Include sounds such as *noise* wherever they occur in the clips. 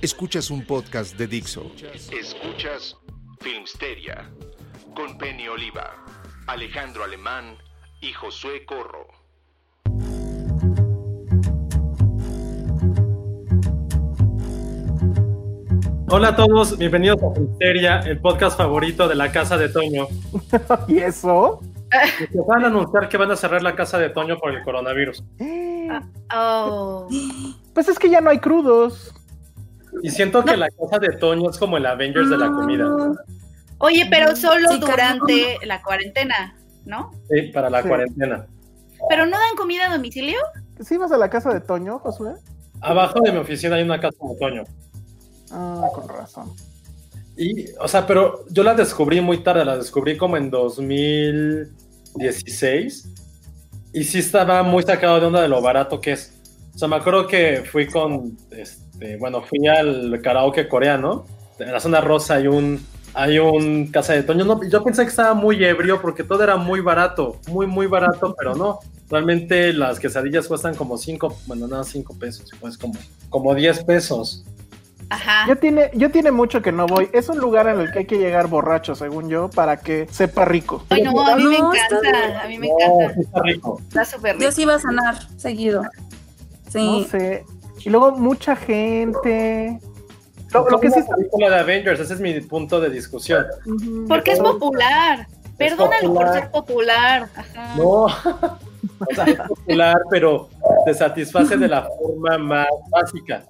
Escuchas un podcast de Dixo. Escuchas Filmsteria con Penny Oliva, Alejandro Alemán y Josué Corro. Hola a todos, bienvenidos a Filmsteria, el podcast favorito de la casa de Toño. *laughs* ¿Y eso? Se van a anunciar que van a cerrar la casa de Toño por el coronavirus. *gasps* Oh. Pues es que ya no hay crudos. Y siento que la casa de Toño es como el Avengers de la comida. Oye, pero solo Sí, durante la cuarentena, ¿no? Sí, para la Sí. cuarentena. ¿Pero no dan comida a domicilio? ¿Sí vas a la casa de Toño, Josué? Abajo de mi oficina hay una casa de Toño. Ah, con razón. Y, o sea, pero yo la descubrí muy tarde, la descubrí como en 2016. Y sí estaba muy sacado de onda de lo barato que es. O sea, me acuerdo que fui con, este, bueno, fui al karaoke coreano. En la zona rosa hay un, hay un casa de Toño. No, yo pensé que estaba muy ebrio porque todo era muy barato, muy, muy barato, pero no. Realmente las quesadillas cuestan como 5, bueno, nada, 5 pesos, pues como, como 10 pesos. Ajá. Yo tiene, yo tiene mucho que no voy. Es un lugar en el que hay que llegar borracho, según yo, para que sepa rico. Ay, no, a mí me No, encanta. A mí me No, encanta. está rico. Está súper rico. Yo sí iba a sanar seguido. No Sí. sé. Y luego mucha gente. Lo, lo que sí es película de Avengers, ese es mi punto de discusión. Porque es popular. Perdónalo por popular. ser popular. Ajá. No, *laughs* o sea, es popular, pero te satisface de la forma más básica.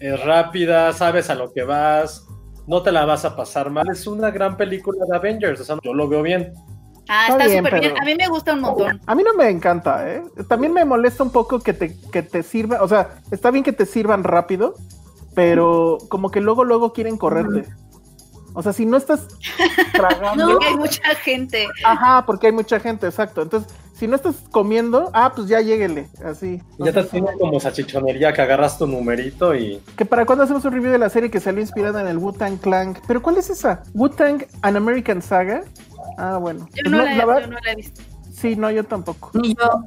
Es rápida, sabes a lo que vas, no te la vas a pasar mal. Es una gran película de Avengers, o sea, yo lo veo bien. Ah, Está súper bien. pero- A mí me gusta un montón. A mí no me encanta, ¿eh? También me molesta un poco que te, que te sirva. O sea, está bien que te sirvan rápido, pero como que luego, luego quieren correrte. O sea, si no estás *laughs* tragando. No. Porque hay mucha gente. Ajá, porque hay mucha gente, exacto. Entonces, si no estás comiendo, ah, pues ya lléguele, así. Ya te tiene como salchichonería que agarras tu numerito y Que para cuando hacemos un review de la serie que salió inspirada en el Wu-Tang Clan. ¿Pero cuál es esa? ¿Wu-Tang An American Saga? Ah, bueno. Yo Pues no, no, la, la verdad- yo no la he visto. Sí, no, yo tampoco. Ni yo.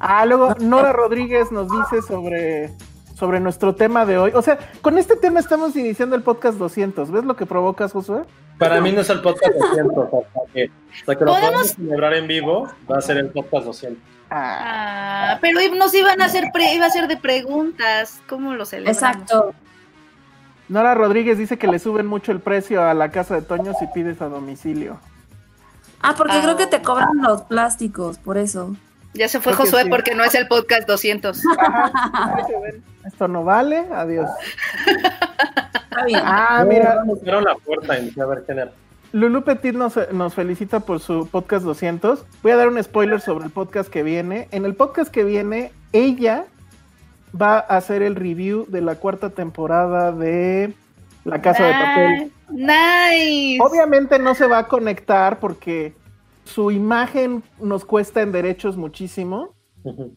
Ah, luego Nora Rodríguez nos dice sobre, sobre nuestro tema de hoy. O sea, con este tema estamos iniciando el podcast 200. ¿Ves lo que provocas, Josué? para mí no es el podcast 200, hasta que, hasta que lo celebrar en vivo, va a ser el podcast 200. Ah, Ah, pero nos iban a hacer, pre- iba a ser de preguntas. ¿Cómo lo celebramos? Exacto. Nora Rodríguez dice que le suben mucho el precio a la casa de Toño si pides a domicilio. Ah, porque Ah. creo que te cobran los plásticos, por eso. Ya se fue Josué sí. porque no es el podcast 200. *laughs* Esto no vale, adiós. Está bien. Ah, mira, Me cerraron la puerta y a ver quién era. Lulu Petit nos, nos felicita por su podcast 200. Voy a dar un spoiler sobre el podcast que viene. En el podcast que viene, ella va a hacer el review de la cuarta temporada de La Casa de Papel. Nice. Obviamente no se va a conectar porque su imagen nos cuesta en derechos muchísimo,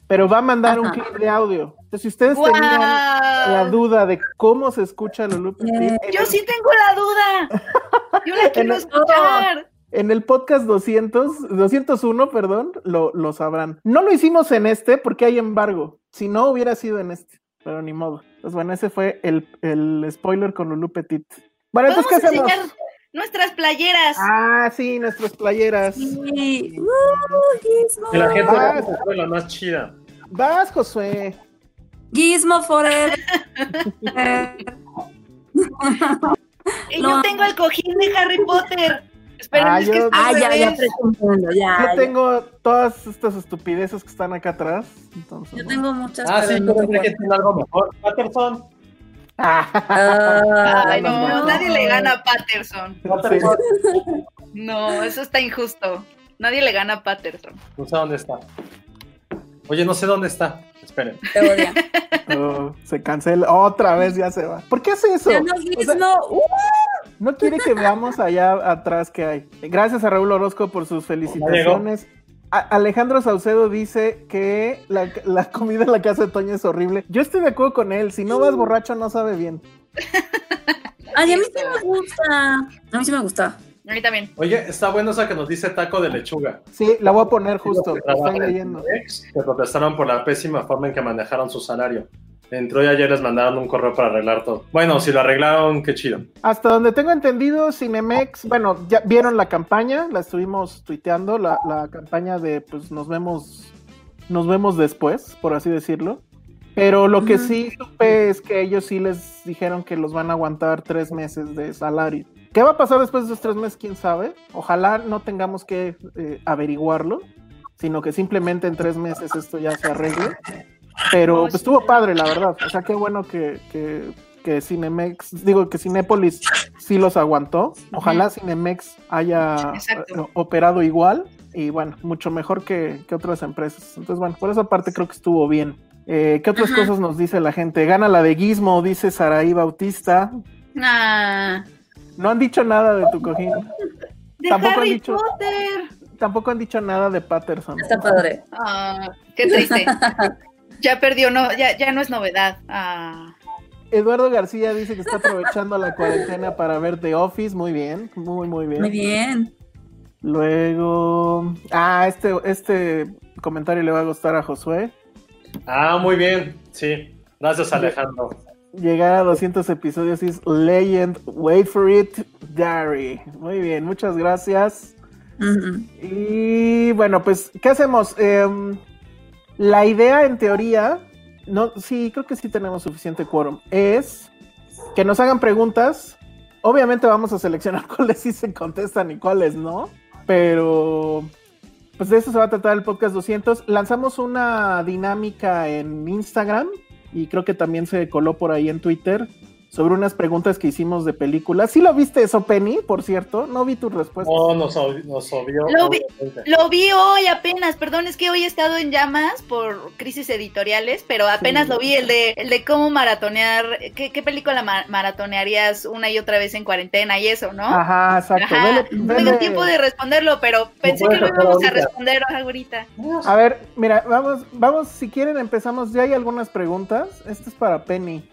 pero va a mandar un clip de audio. Entonces, si ustedes Guau. tenían la duda de cómo se escucha Lulu Petit, en Yo el- sí tengo la duda. Yo la *laughs* quiero el- escuchar. En el podcast 200, 201, perdón, lo, lo sabrán. No lo hicimos en este porque hay embargo. Si no, hubiera sido en este, pero ni modo. Pues bueno, ese fue el, el spoiler con Lulu Petit. Bueno, entonces, ¿qué ¿Podemos hacemos? enseñar, Nuestras playeras. Ah, sí, nuestras playeras. Sí. Uh, la gente Ah. fue la más chida. Vas, Josué. Gizmo Forever. *laughs* y no. yo tengo el cojín de Harry Potter. Esperen, Ah, es que yo- está ah, ya, ya presumiendo, ya. Yo ya. tengo todas estas estupideces que están acá atrás. Entonces, Yo ¿no? tengo muchas. Ah, sí, no creo que tiene algo mejor. Patterson. Ah, Ay, no, no. nadie le gana a Patterson. Patterson. *laughs* No, eso está injusto. Nadie le gana a Patterson. No sé dónde está. Oye, no sé dónde está. Esperen. te. *laughs* Oh, se cancela. Otra vez ya se va. ¿Por qué hace eso? Ya no, O sea, Gizmo. Uh, no quiere que veamos allá atrás que hay. Gracias a Raúl Orozco por sus felicitaciones. Alejandro Saucedo dice que la, la comida en la casa de Toño es horrible. Yo estoy de acuerdo con él. Si no vas borracho, no sabe bien. *laughs* Ay, a mí sí me gusta. A mí sí me gusta. A mí también. Oye, está bueno esa que nos dice taco de lechuga. Sí, la voy a poner justo. Que en leyendo. Ex, que protestaron por la pésima forma en que manejaron su salario. Entró y ayer les mandaron un correo para arreglar todo. Bueno, si lo arreglaron, qué chido. Hasta donde tengo entendido, Cinemex, bueno, ya vieron la campaña, la estuvimos tuiteando, la, la campaña de pues nos vemos, nos vemos después, por así decirlo. Pero lo que sí supe es que ellos sí les dijeron que los van a aguantar tres meses de salario. ¿Qué va a pasar después de esos tres meses? ¿Quién sabe? Ojalá no tengamos que eh, averiguarlo, sino que simplemente en tres meses esto ya se arregle. Pero pues estuvo padre, la verdad. O sea, qué bueno que, que, que Cinemex, digo que Cinépolis sí los aguantó. Ojalá Cinemex haya Exacto. eh, operado igual y bueno, mucho mejor que, que otras empresas. Entonces, bueno, por esa parte creo que estuvo bien. Eh, ¿Qué otras Ajá. cosas nos dice la gente? Gana la de Gizmo, dice Saraí Bautista. Ah, No han dicho nada de tu cojín. de Tampoco han Harry dicho- Potter. Tampoco han dicho nada de Patterson. Está padre. Ah, qué triste. *laughs* ya perdió, no, ya, ya no es novedad. Ah, Eduardo García dice que está aprovechando la cuarentena para ver The Office. Muy bien, muy, muy bien. Muy bien. Luego. Ah, este, este comentario le va a gustar a Josué. Ah, muy bien. Sí. Gracias, Alejandro. Llegar a 200 episodios es Legend. Wait for it, Gary. Muy bien, muchas gracias. Y bueno, pues, ¿qué hacemos? Em, la idea, en teoría, no, sí, creo que sí tenemos suficiente quórum. Es que nos hagan preguntas. Obviamente vamos a seleccionar *laughs* cuáles sí se contestan y cuáles no. Pero, pues de eso se va a tratar el podcast 200. Lanzamos una dinámica en Instagram y creo que también se coló por ahí en Twitter sobre unas preguntas que hicimos de películas. ¿Sí lo viste eso, Penny, por cierto? No vi tus respuestas. No, nos, ob- nos obvió. Lo vi-. Lo vi hoy apenas, perdón, es que hoy he estado en llamas por crisis editoriales, pero apenas Sí. lo vi, el de, el de cómo maratonear, ¿qué, qué película ma- maratonearías una y otra vez en cuarentena y eso, ¿no? Ajá, exacto. Ajá. Vele- No tengo tiempo de responderlo, pero pensé que lo íbamos a responder ahorita. A ver, mira, vamos, vamos, si quieren empezamos, ya hay algunas preguntas. Esta es para Penny.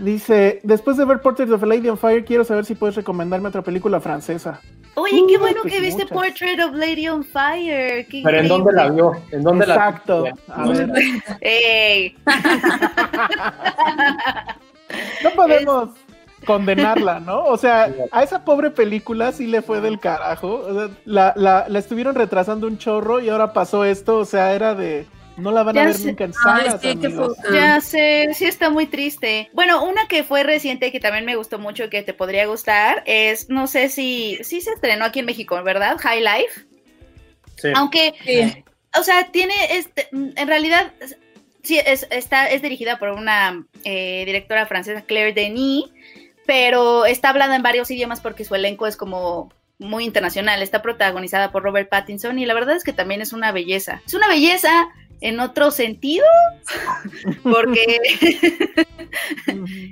Dice, después de ver Portrait of a Lady on Fire, quiero saber si puedes recomendarme otra película francesa. Oye, qué Uh, bueno pues que viste muchas. Portrait of Lady on Fire. qué Pero ¿en dónde la vio? ¿En dónde Exacto. la A ver, *laughs* Ey. *laughs* no podemos condenarla, ¿no? O sea, a esa pobre película sí le fue del carajo. O sea, la, la, la estuvieron retrasando un chorro y ahora pasó esto. O sea, era de, no la van a ver sé. nunca en Ay, salas, sí. Ya sé, sí está muy triste. Bueno, una que fue reciente que también me gustó mucho y que te podría gustar es, no sé si, sí se estrenó aquí en México, ¿verdad? High Life. Sí. Aunque, Sí. o sea, tiene, este, en realidad, sí, es, está, es dirigida por una eh, directora francesa, Claire Denis, pero está hablada en varios idiomas porque su elenco es como muy internacional. Está protagonizada por Robert Pattinson y la verdad es que también es una belleza. Es una belleza en otro sentido, *laughs* porque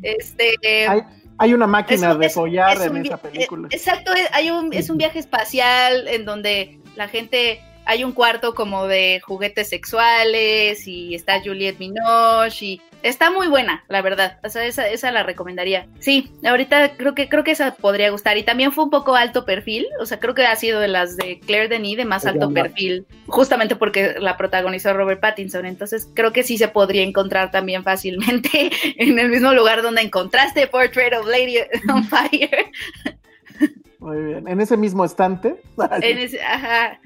este Hay, hay una máquina es de follar en esa película. eh, Exacto, es, hay un, es un viaje espacial en donde la gente, hay un cuarto como de juguetes sexuales y está Juliette Binoche y está muy buena, la verdad. O sea, esa, esa la recomendaría. Sí, ahorita creo que creo que esa podría gustar. Y también fue un poco alto perfil. O sea, creo que ha sido de las de Claire Denis de más alto perfil. Justamente porque la protagonizó Robert Pattinson. Entonces creo que sí se podría encontrar también fácilmente *laughs* en el mismo lugar donde encontraste Portrait of Lady on *laughs* Fire. Muy bien. En ese mismo estante. En ese- ajá.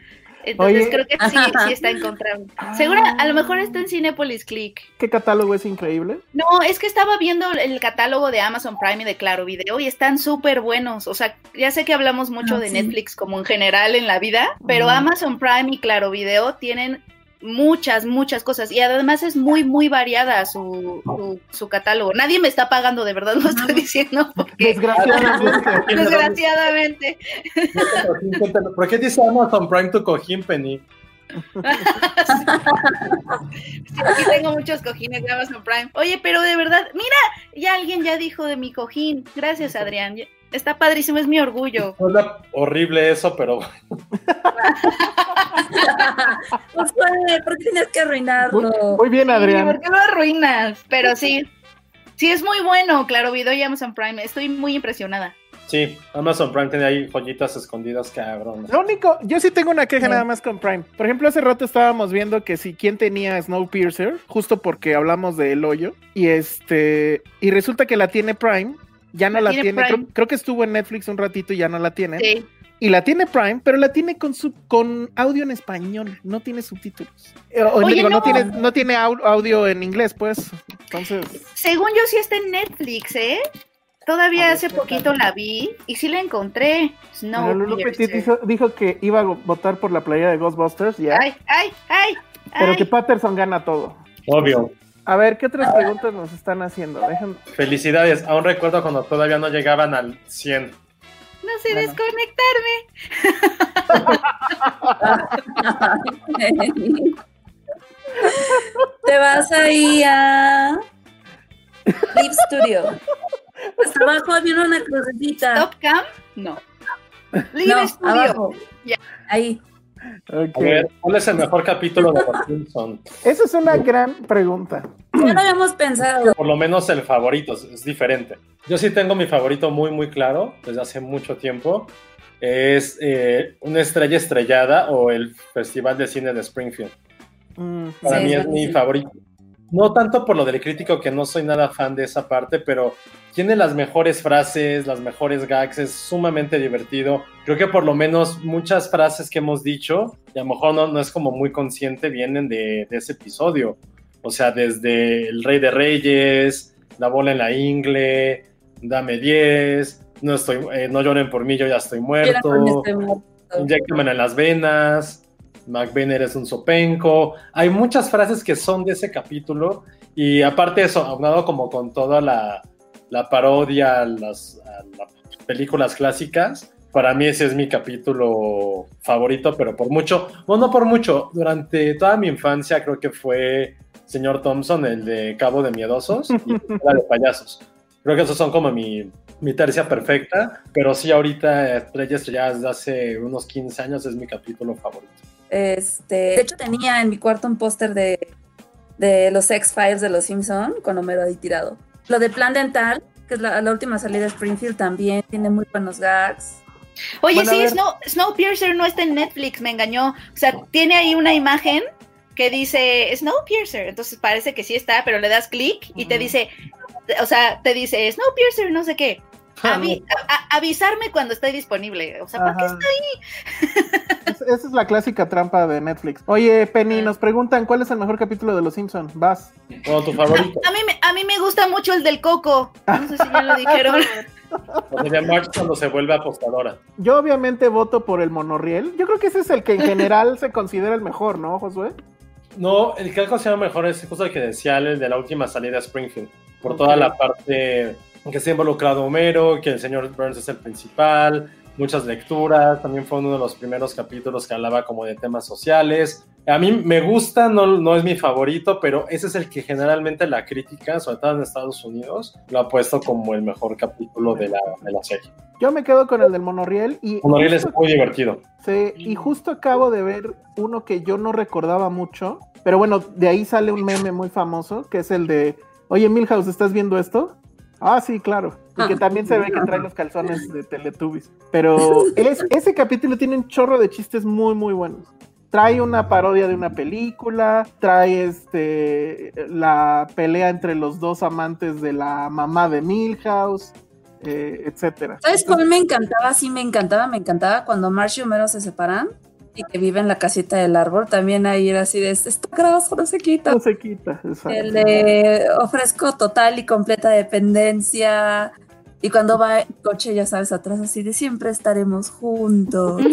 Entonces Oye. creo que sí, sí está encontrable. Seguro, a lo mejor está en Cinepolis Click. ¿Qué catálogo es increíble? No, es que estaba viendo el catálogo de Amazon Prime y de Claro Video y están súper buenos. O sea, ya sé que hablamos mucho Ah, de sí. Netflix como en general en la vida, pero. Amazon Prime y Claro Video tienen muchas, muchas cosas y además es muy, muy variada su, su, su catálogo. Nadie me está pagando, de verdad lo estoy diciendo *laughs* porque Desgraciadamente. *laughs* desgraciadamente. *laughs* ¿Por qué dice Amazon Prime tu cojín, Penny? Sí, aquí tengo muchos cojines de Amazon Prime. Oye, pero de verdad, mira, ya alguien ya dijo de mi cojín. Gracias, Adrián. Está padrísimo, es mi orgullo. Suena horrible eso, pero *laughs* Pues, ¿por qué tienes que arruinarlo? Muy bien, Sí, Adrián. ¿Por qué lo arruinas? Pero sí, sí es muy bueno, Claro Video y Amazon Prime. Estoy muy impresionada. sí, Amazon Prime tiene ahí joyitas escondidas, cabrón. Lo único, yo sí tengo una queja Sí. nada más con Prime. Por ejemplo, hace rato estábamos viendo que si quién tenía Snowpiercer, justo porque hablamos de El Hoyo, y este, y resulta que la tiene Prime, ya no La la, tiene creo, creo que estuvo en Netflix un ratito y ya no la tiene. Sí. Y la tiene Prime, pero la tiene con su, con audio en español, no tiene subtítulos. Eh, O, Oye, digo, no. no. tiene, no tiene au- audio en inglés, pues. Entonces, Según yo sí está en Netflix, ¿eh? Todavía ver, hace poquito la vi y sí la encontré. Pero Lulu dijo, dijo que iba a votar por la playera de Ghostbusters, ya. Ay, ay, ay. pero ay. que Patterson gana todo. Obvio. A ver, ¿qué otras preguntas nos están haciendo? Dejen- Felicidades. Aún recuerdo cuando todavía no llegaban al 100. No sé Bueno. desconectarme. *laughs* Te vas ahí a Live Studio. Hasta abajo había una crucecita. Top Cam, no. Live no, Studio. abajo. Ahí. A ver, ¿cuál es el mejor capítulo de Los Simpson? Esa es una gran pregunta. Ya lo habíamos pensado. Por lo menos el favorito, es- diferente. Yo sí tengo mi favorito muy, muy claro, desde hace mucho tiempo. Es eh, Una estrella estrellada o el Festival de Cine de Springfield. Mm, Para Sí, mí es es mi favorito. No tanto por lo del crítico, que no soy nada fan de esa parte, pero tiene las mejores frases, las mejores gags, es sumamente divertido. Creo que por lo menos muchas frases que hemos dicho, y a lo mejor no, no es como muy consciente, vienen de, de ese episodio. O sea, desde El Rey de Reyes, La bola en la ingle, Dame 10, no, estoy, eh, no lloren por mí, yo ya estoy muerto. Inyéctamela en las venas. McBain eres un sopenco. Hay muchas frases que son de ese capítulo. Y aparte eso, aunado como con toda la, la parodia a las, a las películas clásicas, para mí ese es mi capítulo favorito, pero por mucho, bueno, no por mucho, durante toda mi infancia creo que fue Señor Thompson, el de Cabo de Miedosos y la de Payasos. Creo que esos son como mi, mi tercia perfecta, pero sí ahorita Estrella Estrellada desde hace unos 15 años es mi capítulo favorito. Este, de hecho, tenía en mi cuarto un póster de, de los X-Files de los Simpson con Homero ahí tirado. Lo de Plan Dental, que es la, la última salida de Springfield, también tiene muy buenos gags. Oye, Bueno, sí. Snow, Snowpiercer no está en Netflix, me engañó. O sea, tiene ahí una imagen que dice Snowpiercer, entonces parece que sí está, pero le das clic y te dice, o sea, te dice Snowpiercer, no sé qué. Avi- a- a- avisarme cuando esté disponible. O sea, ¿para qué Ajá. está ahí? Es- esa es la clásica trampa de Netflix. Oye, Penny, nos preguntan cuál es el mejor capítulo de Los Simpsons. Vas. Bueno, tu favorito. A mí, me, a mí me gusta mucho el del coco. No sé si ya lo dijeron. O sea, March cuando se vuelve apostadora. Yo obviamente voto por el monorriel. Yo creo que ese es el que en general se considera el mejor, ¿no, Josué? No, el que algo sea mejor es justo el que decía el de la última salida a Springfield. Por toda la parte que está involucrado Homero, que el señor Burns es el principal, muchas lecturas. También fue uno de los primeros capítulos que hablaba como de temas sociales. A mí me gusta, no, no es mi favorito, pero ese es el que generalmente la crítica, sobre todo en Estados Unidos, lo ha puesto como el mejor capítulo de la, de la serie. Yo me quedo con el del monorriel y Monoriel es muy divertido. Sí, y justo acabo de ver uno que yo no recordaba mucho, pero bueno, de ahí sale un meme muy famoso, que es el de, oye Milhouse, ¿estás viendo esto? Ah, sí, claro. Y que también se ve que trae los calzones de Teletubbies. Pero es- ese capítulo tiene un chorro de chistes muy, muy buenos. Trae una parodia de una película, trae este la pelea entre los dos amantes de la mamá de Milhouse. eh, etcétera. ¿Sabes cuál me encantaba? Sí, me encantaba, me encantaba cuando Marsh y Homero se separan y que vive en la casita del árbol. También ahí era así de, esto graso, no se quita. No se quita, exacto. El de ofrezco total y completa dependencia. Y cuando va el coche, ya sabes, atrás así de siempre estaremos juntos. *laughs*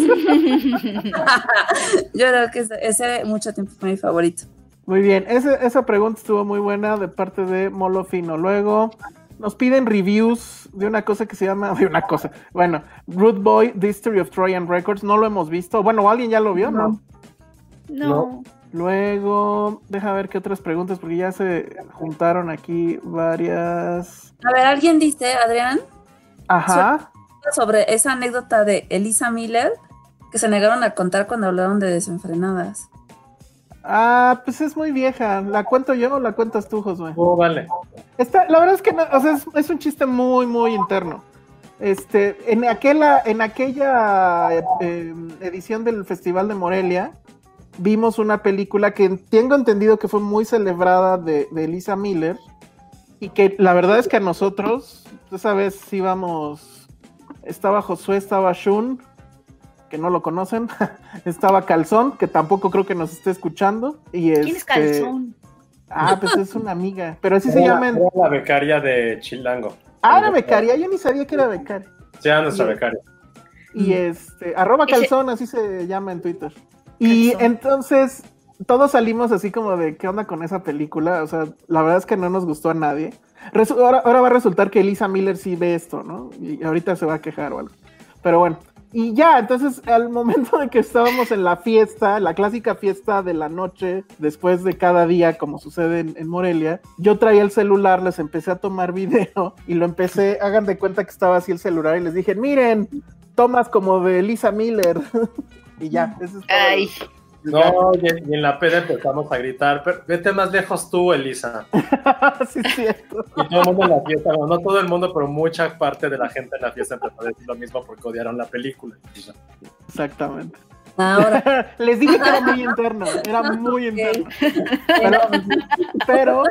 Yo creo que ese, ese mucho tiempo fue mi favorito. Muy bien, ese- esa pregunta estuvo muy buena de parte de Molo Fino. Luego nos piden reviews de una cosa que se llama, de una cosa, bueno, Root Boy, The History of Trojan Records, no lo hemos visto. Bueno, ¿alguien ya lo vio? No. No. Luego, deja ver qué otras preguntas, porque ya se juntaron aquí varias. A ver, alguien dice, Adrián, Ajá. sobre esa anécdota de Elisa Miller que se negaron a contar cuando hablaron de desenfrenadas. Ah, pues es muy vieja. ¿La cuento yo o la cuentas tú, Josué? Oh, vale. Está, la verdad es que no, o sea, es, es un chiste muy, muy interno. Este, en aquella, en aquella eh, edición del Festival de Morelia, vimos una película que tengo entendido que fue muy celebrada de, de Elisa Miller. Y que la verdad es que a nosotros, esa vez íbamos, estaba Josué, estaba Shun, que no lo conocen, *laughs* estaba Calzón, que tampoco creo que nos esté escuchando. Y ¿Quién es este- Calzón? Ah, pues es una amiga, pero así se Era- llama. en- era la becaria de Chilango. Ah, era becaria, yo ni sabía que era becaria. Ya nuestra becaria. Y este, arroba calzón, así se llama en Twitter. Y Calzón. entonces todos salimos así como de qué onda con esa película. O sea, la verdad es que no nos gustó a nadie. Resu- ahora, ahora va a resultar que Elisa Miller sí ve esto, ¿no? Y ahorita se va a quejar o algo. Pero bueno. Y ya, entonces al momento de que estábamos en la fiesta, la clásica fiesta de la noche, después de cada día, como sucede en, Morelia, yo traía el celular, les empecé a tomar video y lo empecé, hagan de cuenta que estaba así el celular y les dije, miren, tomas como de Lisa Miller. *laughs* y ya, eso es todo. Ay, No, y en, y en la peda empezamos a gritar, "Pero vete más lejos tú, Elisa. *laughs* sí, es cierto. Y todo el mundo en la fiesta, bueno, no todo el mundo, pero mucha parte de la gente en la fiesta empezó a decir lo mismo porque odiaron la película. Exactamente. Ahora, *laughs* Les dije que era muy *laughs* interno, era muy interno. Pero, pero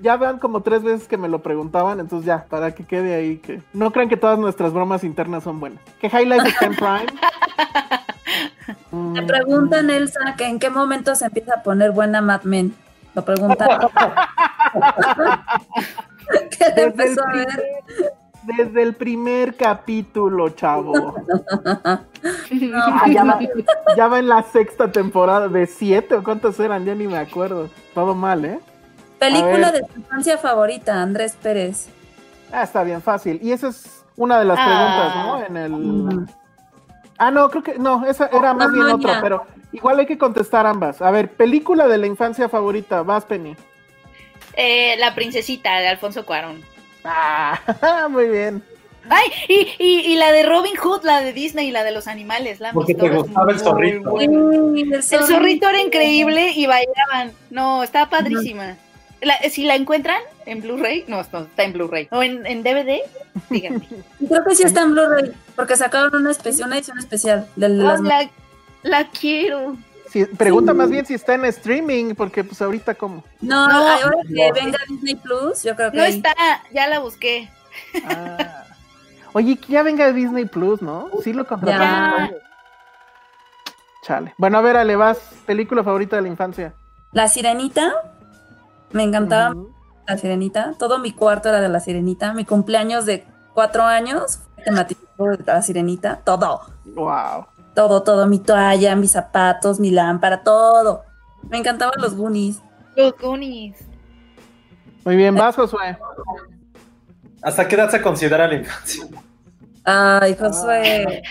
ya vean como tres veces que me lo preguntaban, entonces ya, para que quede ahí que no crean que todas nuestras bromas internas son buenas. ¿Qué highlights está en Prime? *laughs* me Mm, preguntan, Elsa, que en qué momento se empieza a poner buena Mad Men. Lo preguntan. *laughs* *laughs* ¿Qué desde, el empezó a ver? primer, desde el primer capítulo, chavo. Ah, ya, va, ya va en la sexta temporada de siete o cuántas eran, ya ni me acuerdo. Todo mal, ¿eh? Película de tu infancia favorita, Andrés Pérez. Ah, está bien fácil. Y esa es una de las Ah. preguntas, ¿no? En el. Ah, no, creo que. No, esa era más No, bien no, otra, ya. pero igual hay que contestar ambas. A ver, película de la infancia favorita, vas, Penny. eh, la princesita de Alfonso Cuarón. Ah, *laughs* muy bien. Ay, y, y, y la de Robin Hood, la de Disney y la de los animales. La han Porque visto? te gustaba el zorrito. El El zorrito era increíble y bailaban. No, estaba padrísima. La- si la encuentran en Blu-ray, no, no, está en Blu-ray. O en, en DVD, díganme. *laughs* Creo que sí está en Blu-ray, porque sacaron una, espe- una edición especial de las Oh, la, la quiero. Sí, pregunta más bien si está en streaming, porque pues ahorita como. No, No. ahora que venga Disney Plus, yo creo que No ahí. está, ya la busqué. Ah. Oye, que ya venga Disney Plus, ¿no? Sí lo contrataron. Ya. Chale. Bueno, a ver, Ale, vas. Película favorita de la infancia. La Sirenita, me encantaba la Sirenita. Todo mi cuarto era de la Sirenita. Mi cumpleaños de cuatro años fue temático de la Sirenita. Todo, Wow. todo, todo. Mi toalla, mis zapatos, mi lámpara, todo. Me encantaban los Goonies. Los Goonies. Muy bien, vas, Josué. ¿Hasta qué edad se considera la infancia? Ay, Josué.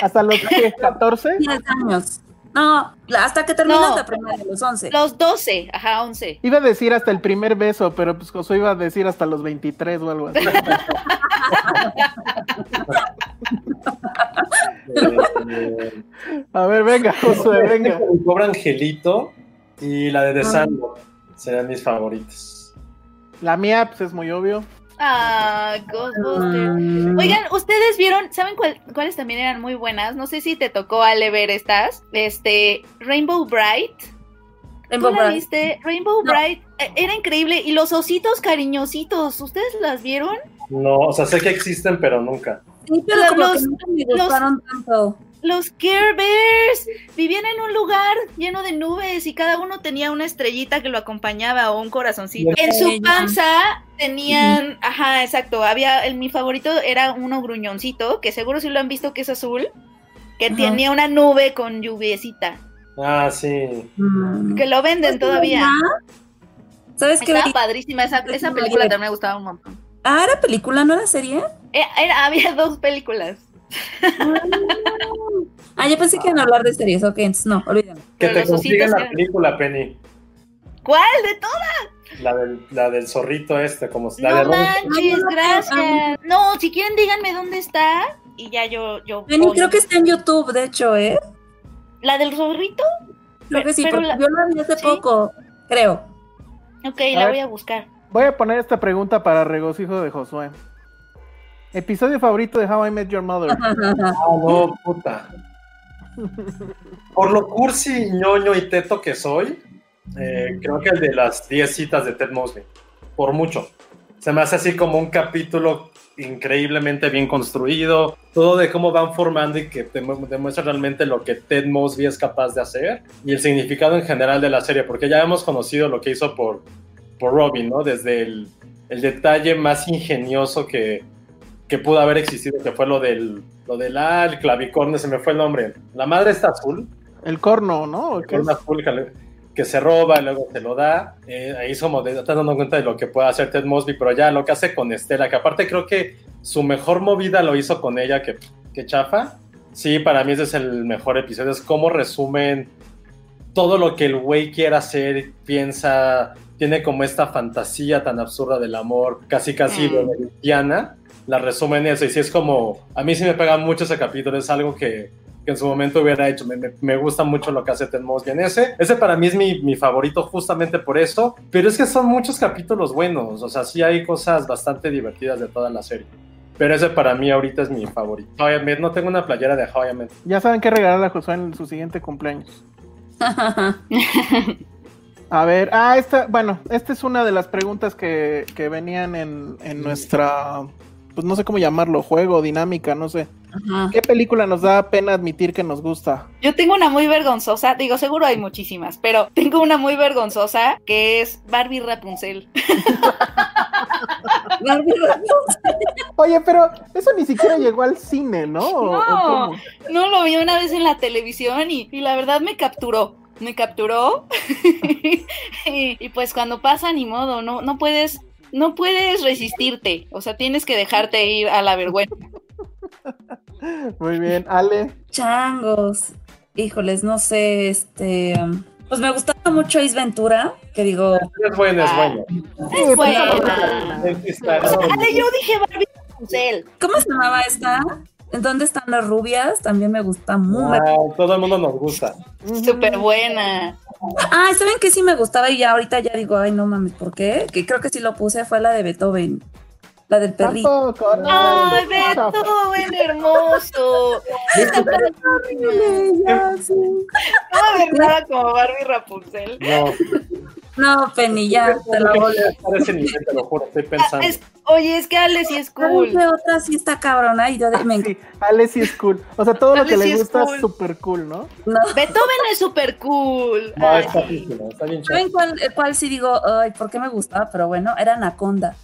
¿Hasta los ¿qué, 14? 10 años. No, hasta que terminas No. la primaria, los 11. Los 12, ajá, 11. Iba a decir hasta el primer beso, pero pues Josué iba a decir hasta los 23 o algo así. A ver, venga, Josué, venga. Mi pobre angelito y la de The Sandlot serían mis favoritos. La mía, pues es muy obvio. Ah, Ghostbusters. Mm. Oigan, ustedes vieron, ¿saben cuál- cuáles también eran muy buenas? No sé si te tocó Ale ver estas. Este, Rainbow Bright. Rainbow ¿Tú la Bright. viste? Rainbow No. Bright eh, era increíble. Y los ositos cariñositos, ¿ustedes las vieron? No, o sea, sé que existen, pero nunca. Sí, pero Los- como que los- nunca me los- gustaron tanto. Los Care Bears vivían en un lugar lleno de nubes y cada uno tenía una estrellita que lo acompañaba o un corazoncito. En su panza tenían, ajá, exacto, había, el, mi favorito era uno gruñoncito, que seguro si lo han visto que es azul, que Ajá. tenía una nube con lluviecita, Ah, sí. Mm. que lo venden todavía. ¿Sabes qué? Estaba padrísima, esa, esa película también me gustaba un montón. Ah, era película, ¿no era serie? Eh, era- *laughs* había dos películas. *laughs* Ah, yo pensé que iban a hablar de series. Ok, entonces no, olvídame. Que Pero te consiguen la película, Penny. ¿Cuál de todas? La del, la del zorrito este, como la de No Robin. manches, gracias. No, si quieren díganme dónde está y ya yo, yo. Penny, pongo. creo que está en YouTube, de hecho, ¿eh? ¿La del zorrito? Creo que sí, Pero porque la- yo la vi hace ¿Sí? poco, creo. Ok, A la ver. voy a buscar. Voy a poner esta pregunta para regocijo de Josué. Episodio favorito de How I Met Your Mother. *laughs* Ah, no, puta. Por lo cursi, ñoño y teto que soy, eh, creo que el de las 10 citas de Ted Mosby. Por mucho. Se me hace así como un capítulo increíblemente bien construido. Todo de cómo van formando y que demuestra realmente lo que Ted Mosby es capaz de hacer. Y el significado en general de la serie. Porque ya hemos conocido lo que hizo por, por Robin, ¿no? Desde el, el detalle más ingenioso que, que pudo haber existido, que fue lo del, lo del ah, el clavicornio, se me fue el nombre. La madre está azul, El corno, ¿no? el corno azul que, le- que se roba y luego te lo da. Eh, ahí somos de, dando cuenta de lo que puede hacer Ted Mosby, pero ya lo que hace con Estela, que aparte creo que su mejor movida lo hizo con ella, que, que chafa. Sí, para mí ese es el mejor episodio, es cómo resumen todo lo que el güey quiere hacer, piensa, tiene como esta fantasía tan absurda del amor, casi casi Mm. La resumen en eso. Y sí es como, a mí sí me pega mucho ese capítulo, es algo que, que en su momento hubiera hecho. Me, me- me gusta mucho lo que hace Ted Mosby en ese. Ese para mí es mi, mi favorito justamente por eso, pero es que son muchos capítulos buenos, o sea, sí hay cosas bastante divertidas de toda la serie. Pero ese para mí ahorita es mi favorito. Met, no tengo una playera de Met. Ya saben qué regalarle a Josué en su siguiente cumpleaños. *laughs* A ver, ah, esta, bueno, esta es una de las preguntas que, que venían en, en nuestra, pues no sé cómo llamarlo, juego, dinámica, no sé. Ajá. ¿Qué película nos da pena admitir que nos gusta? Yo tengo una muy vergonzosa, digo, seguro hay muchísimas, pero tengo una muy vergonzosa que es Barbie Rapunzel. *laughs* Barbie Rapunzel. Oye, pero eso ni siquiera llegó al cine, ¿no? ¿O- o No. No lo vi una vez en la televisión y, y la verdad me capturó. Me capturó. *laughs* y, y pues cuando pasa, ni modo, no, no puedes, no puedes resistirte. O sea, tienes que dejarte ir a la vergüenza. Muy bien, Ale. Changos. Híjoles, no sé, este. Pues me gustaba mucho Ace Ventura, que digo, Es bueno, es Ah. bueno. Es buena. Está, O sea, no, Ale, yo dije Barbie Rapunzel. ¿cómo se llamaba esta? ¿En dónde están las rubias? También me gusta muy. Ah, todo el mundo nos gusta. Súper buena. Ah, ¿saben qué sí me gustaba? Y ya ahorita ya digo, ay, no mames, ¿por qué? Que creo que sí lo puse, fue la de Beethoven. La del perrito. Ay, Beethoven, hermoso. *laughs* No va a haber nada como Barbie Rapunzel. No, No, Penny, ya te la voy a te lo juro, estoy Ah, pensando. es- oye, es que Ale sí es Ay, cool. qué otra sí está cabrona y yo de, me Sí, Ale sí es cool. O sea, todo lo que le es gusta cool. es súper cool, ¿no? no. Beethoven es súper cool. No, Ay, está difícil, está bien ¿Saben chido. cuál, cuál sí digo, ay, por qué me gustaba? Pero bueno, era Anaconda.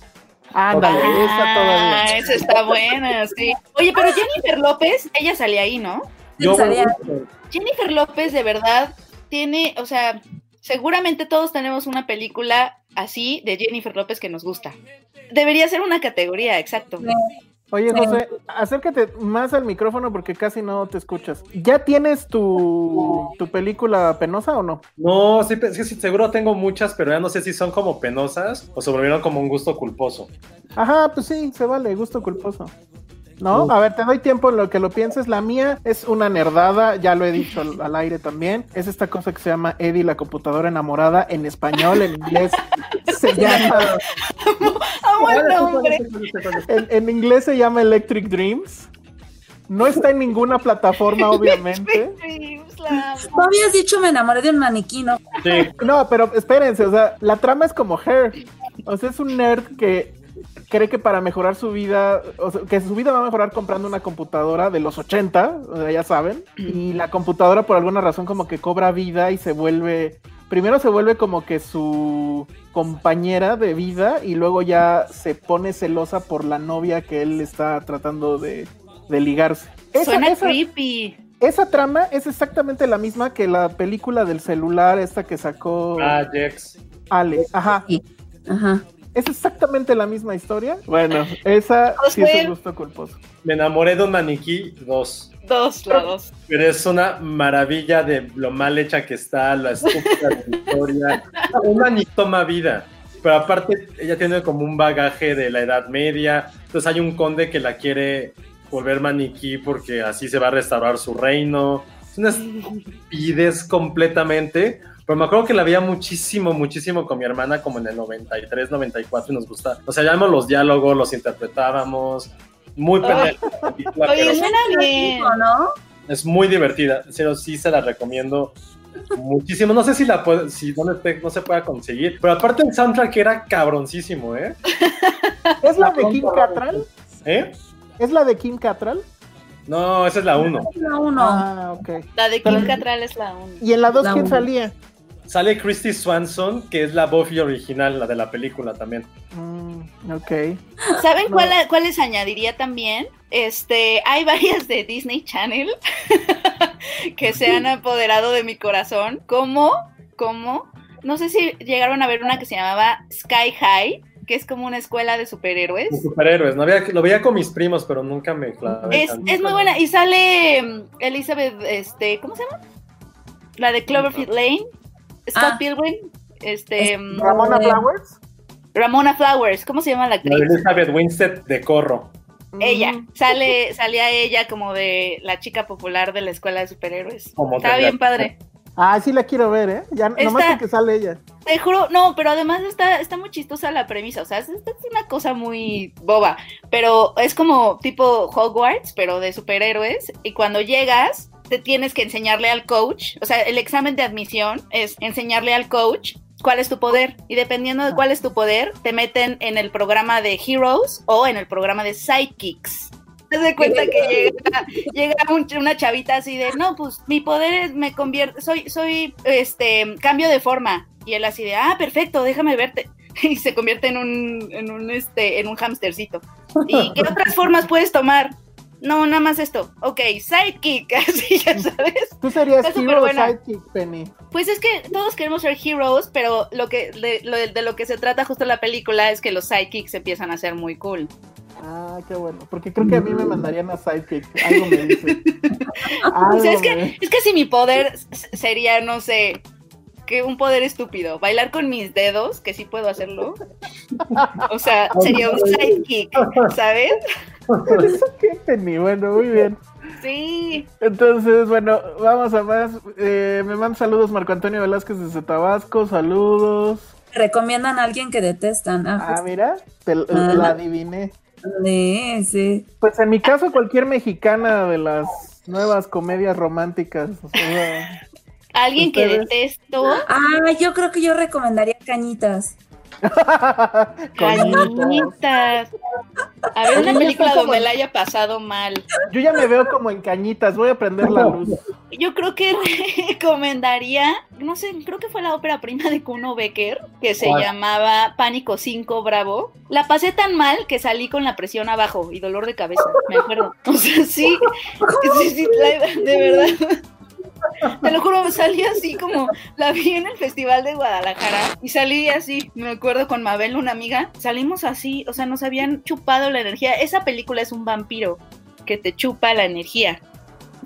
Ándale, esa todavía. Ah, esa está buena, sí. Oye, pero Jennifer López, ella salía ahí, ¿no? Yo Salía- Jennifer López de verdad tiene, o sea, seguramente todos tenemos una película así de Jennifer López que nos gusta. Debería ser una categoría, exacto. Oye, José, acércate más al micrófono porque casi no te escuchas. ¿Ya tienes tu, tu película penosa o no? No, sí, sí, seguro tengo muchas, pero ya no sé si son como penosas o sobrevivieron como un gusto culposo. Ajá, pues sí, se vale, gusto culposo. ¿No? A ver, te doy tiempo en lo que lo pienses. La mía es una nerdada, ya lo he dicho al, al aire también. Es esta cosa que se llama Eddie, la computadora enamorada, en español, en inglés. *laughs* Se llama, Amo el nombre. en, en inglés se llama Electric Dreams. No está en ninguna plataforma, *laughs* obviamente. Tú habías dicho me enamoré de un maniquí, ¿no? Sí, No, pero espérense, o sea, la trama es como Her. O sea, es un nerd que cree que para mejorar su vida, o sea, que su vida va a mejorar comprando una computadora de los 80, o sea, ya saben, y la computadora por alguna razón como que cobra vida y se vuelve, primero se vuelve como que su compañera de vida y luego ya se pone celosa por la novia que él está tratando de, de ligarse. Esa- Suena esa- creepy. esa trama es exactamente la misma que la película del celular, esta que sacó Ah, Jex. Ale. Ajá. Sí. Ajá. Es exactamente la misma historia. Bueno, esa sí es un gusto culposo. Me enamoré de un maniquí, dos. Dos, la dos. Pero es una maravilla de lo mal hecha que está, la estúpida de la historia. Un maniquí toma vida. Pero aparte, ella tiene como un bagaje de la Edad Media. Entonces hay un conde que la quiere volver maniquí porque así se va a restaurar su reino. Es una estupidez completamente. Pero me acuerdo que la veía muchísimo, muchísimo con mi hermana, como en el 93, 94, y nos gusta. O sea, ya los diálogos, los interpretábamos. Muy pendiente. la película, Oye, pero- suena bien. ¿no? es muy divertida, en serio, sí se la recomiendo muchísimo. No sé si la puede, si no, le- no se pueda conseguir, pero aparte el soundtrack era cabroncísimo, ¿eh? ¿Es la de Kim Cattrall? ¿Eh? ¿Es la de Kim Cattrall? No, esa es la 1. La uno. Ah, ok. La de Pero- Kim Cattrall es la uno. ¿Y en la 2 La quién uno. salía? Sale Christy Swanson, que es la Buffy original, la de la película también. Mm, ok. ¿Saben No. cuál, cuáles añadiría también? Este, hay varias de Disney Channel *laughs* que se han apoderado de mi corazón. ¿Cómo? ¿Cómo? No sé si llegaron a ver una que se llamaba Sky High, que es como una escuela de De superhéroes. superhéroes, no había, lo veía con mis primos, pero nunca me clavé. Es, es muy buena. Y sale mm, Elizabeth, este, ¿cómo se llama? La de Cloverfield Lane. Scott Ah. Pilgrim. Este, mm, ¿Ramona Flowers? Ramona Flowers. ¿Cómo se llama la La actriz? Elizabeth Winstead de Corro. Ella, Mm, sale, salía ella como de la chica popular de la escuela de superhéroes. Como Está bien padre. Ah, sí la quiero ver, ¿eh? Ya, nomás porque sale ella. Te juro, no, pero además está, está muy chistosa la premisa. O sea, es, es una cosa muy boba. Pero es como tipo Hogwarts, pero de superhéroes. Y cuando llegas, te tienes que enseñarle al coach. O sea, el examen de admisión es enseñarle al coach cuál es tu poder. Y dependiendo de cuál es tu poder, te meten en el programa de Heroes o en el programa de Sidekicks. Te das cuenta que llega, llega un- una chavita así de, no, pues mi poder es, me convierte, soy, soy, este, cambio de forma. Y él así de, ah, perfecto, déjame verte. *laughs* Y se convierte en un, en un, este, en un hamstercito. ¿Y qué otras formas puedes tomar? No, nada más esto. Ok, sidekick, *laughs* así ya sabes. Tú serías Está Hero. Sidekick, Penny. Pues es que todos queremos ser heroes, pero lo que de lo, de lo que se trata justo la película es que los sidekicks empiezan a ser muy cool. Ah, qué bueno. Porque creo que a mí me mandarían a Sidekick. Algo me dice. *laughs* Algo O sea, es me- que, es que si mi poder sería, no sé, que un poder estúpido, bailar con mis dedos, que sí puedo hacerlo. O sea, *laughs* sería un sidekick, ¿sabes? ¿Eso qué, Penny? Bueno, muy bien. Sí. Entonces, bueno, vamos a más. Eh, me manda saludos Marco Antonio Velázquez desde Tabasco. Saludos. Recomiendan a alguien que detestan. Ah, Ah, mira, te Ah. la adiviné. sí, sí. Pues en mi caso, cualquier mexicana de las nuevas comedias románticas. o sea, Alguien que detesto. Ah, yo creo que yo recomendaría Cañitas. *laughs* Cañitas. A ver, una película como- donde la haya pasado mal. Yo ya me veo como en cañitas, voy a prender la luz. Yo creo que *laughs* recomendaría, no sé, creo que fue la ópera prima de Kuno Becker, que se ¿Cuál? llamaba Pánico 5 Bravo. La pasé tan mal que salí con la presión abajo y dolor de cabeza, me acuerdo. O sea, sí, sí, de verdad. *laughs* Te lo juro, salí así como la vi en el Festival de Guadalajara y salí así, me acuerdo con Mabel, una amiga, salimos así, o sea, nos habían chupado la energía. Esa película es un vampiro que te chupa la energía.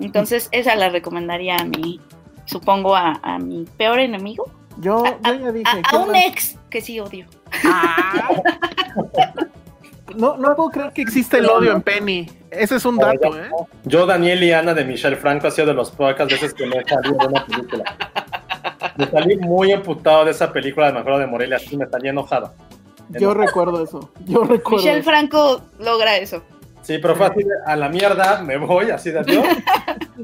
Entonces, esa la recomendaría a mi, supongo, a, a mi peor enemigo. Yo, A, yo ya dije. a- a ¿qué un ex que sí odio. *laughs* No, no puedo creer que existe el odio en Penny. Ese es un dato, ¿eh? Yo, Daniel y Ana de Michelle Franco ha sido de las pocas veces que me he salido de una película. Me salí muy emputado de esa película de Mejor de Morelia, así me salí enojado. Yo recuerdo eso. Yo recuerdo. Michelle eso. Franco logra eso. Sí, pero fue así de, a la mierda, me voy, así de adiós,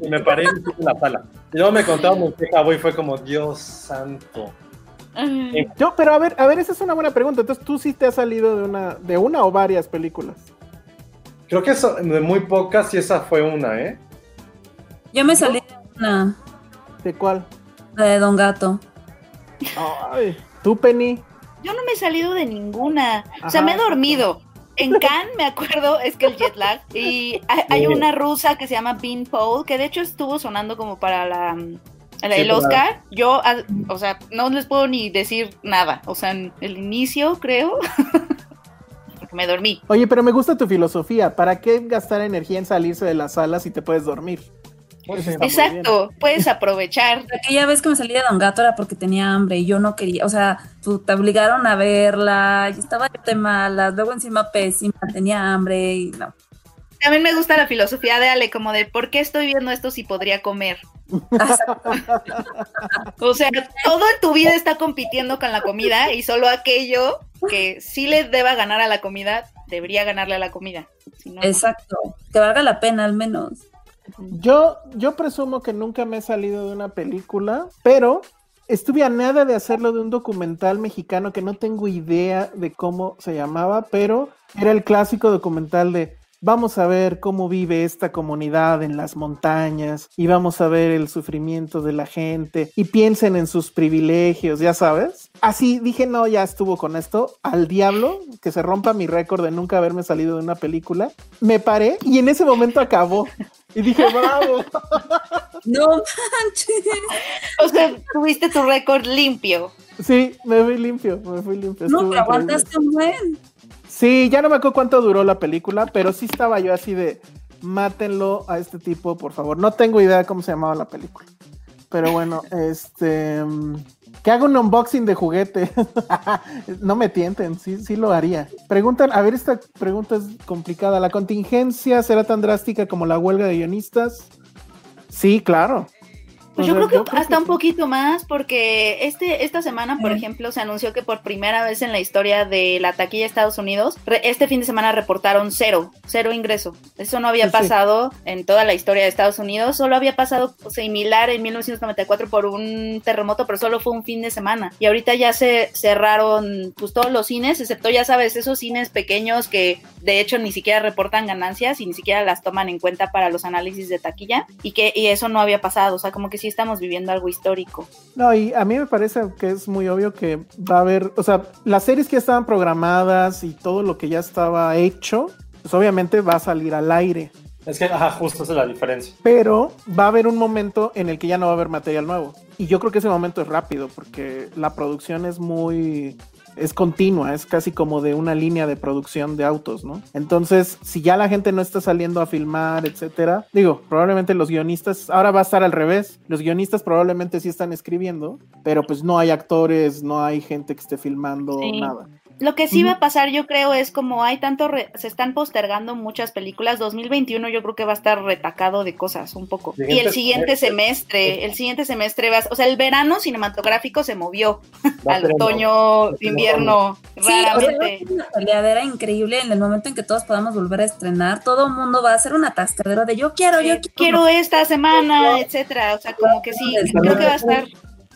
y me paré y me a la sala. Y luego me contaron mi queja, voy, fue como, Dios santo. Mm. Yo, pero a ver, a ver, esa es una buena pregunta. Entonces, tú sí te has salido de una, de una o varias películas. Creo que eso, de muy pocas y esa fue una, ¿eh? Yo me salí de una ¿De cuál? de Don Gato. Ay, tú, Penny. Yo no me he salido de ninguna. O sea, me he dormido. En *laughs* Cannes, me acuerdo, es que el jet lag. Y hay, hay una rusa que se llama Bean Paul, que de hecho estuvo sonando como para la, Sí, el para- Oscar. Yo, o sea, no les puedo ni decir nada. O sea, en el inicio, creo. porque *laughs* me dormí. Oye, pero me gusta tu filosofía. ¿Para qué gastar energía en salirse de la sala si te puedes dormir? Bien. Exacto, puedes aprovechar. *laughs* Aquella vez que me salí de Don Gato era porque tenía hambre y yo no quería, o sea, tú- te obligaron a verla, y estaba de malas, luego encima pésima, tenía hambre y no. También me gusta la filosofía de Ale, como de ¿por qué estoy viendo esto si podría comer? *laughs* O sea, todo en tu vida está compitiendo con la comida y solo aquello que sí le deba ganar a la comida, debería ganarle a la comida. Si no, no. Exacto, que valga la pena al menos. Yo, yo presumo que nunca me he salido de una película, pero estuve a nada de hacerlo de un documental mexicano que no tengo idea de cómo se llamaba, pero era el clásico documental de vamos a ver cómo vive esta comunidad en las montañas y vamos a ver el sufrimiento de la gente y piensen en sus privilegios, ya sabes. Así dije, no, ya estuvo con esto, al diablo, que se rompa mi récord de nunca haberme salido de una película. Me paré y en ese momento acabó. Y dije, bravo. *laughs* No manches. O sea, tuviste tu récord limpio. Sí, me fui limpio, me fui limpio. No, pero aguantaste un buen. Sí, ya no me acuerdo cuánto duró la película, pero sí estaba yo así de, mátenlo a este tipo, por favor. No tengo idea cómo se llamaba la película. Pero bueno, *laughs* este... mm, Que haga un unboxing de juguete. *laughs* no me tienten, sí, sí lo haría. Preguntan, a ver, esta pregunta es complicada. ¿La contingencia será tan drástica como la huelga de guionistas? Sí, claro. Pues yo creo que hasta un sí. poquito más, porque este, esta semana, por Mm. ejemplo, se anunció que por primera vez en la historia de la taquilla de Estados Unidos, re- este fin de semana reportaron cero, cero ingreso. Eso no había Sí, sí. pasado en toda la historia de Estados Unidos, solo había pasado similar en 1994 por un terremoto, pero solo fue un fin de semana. Y ahorita ya se cerraron pues todos los cines, excepto ya sabes, esos cines pequeños que de hecho ni siquiera reportan ganancias y ni siquiera las toman en cuenta para los análisis de taquilla y que y eso no había pasado, o sea, como que sí estamos viviendo algo histórico. No, y a mí me parece que es muy obvio que va a haber, o sea, las series que ya estaban programadas y todo lo que ya estaba hecho, pues obviamente va a salir al aire. Es que, ajá, justo esa es la diferencia. Pero va a haber un momento en el que ya no va a haber material nuevo. Y yo creo que ese momento es rápido porque la producción es muy... es continua, es casi como de una línea de producción de autos, ¿no? Entonces, si ya la gente no está saliendo a filmar, etcétera, digo, probablemente los guionistas, ahora va a estar al revés, los guionistas probablemente sí están escribiendo, pero pues no hay actores, no hay gente que esté filmando, Sí. nada. Lo que sí va a pasar, yo creo, es como hay tanto, re- se están postergando muchas películas, 2021 yo creo que va a estar retacado de cosas un poco. Y Siguiente el siguiente semestre, el siguiente semestre va, a- o sea, el verano cinematográfico se movió *laughs* al ser otoño, ser invierno, Sí, o sea, raramente. ser una peleadera increíble en el momento en que todos podamos volver a estrenar. Todo el mundo va a hacer un atascadero de yo quiero, yo quiero. quiero esta semana, etcétera. O sea, como que sí, creo que va a estar.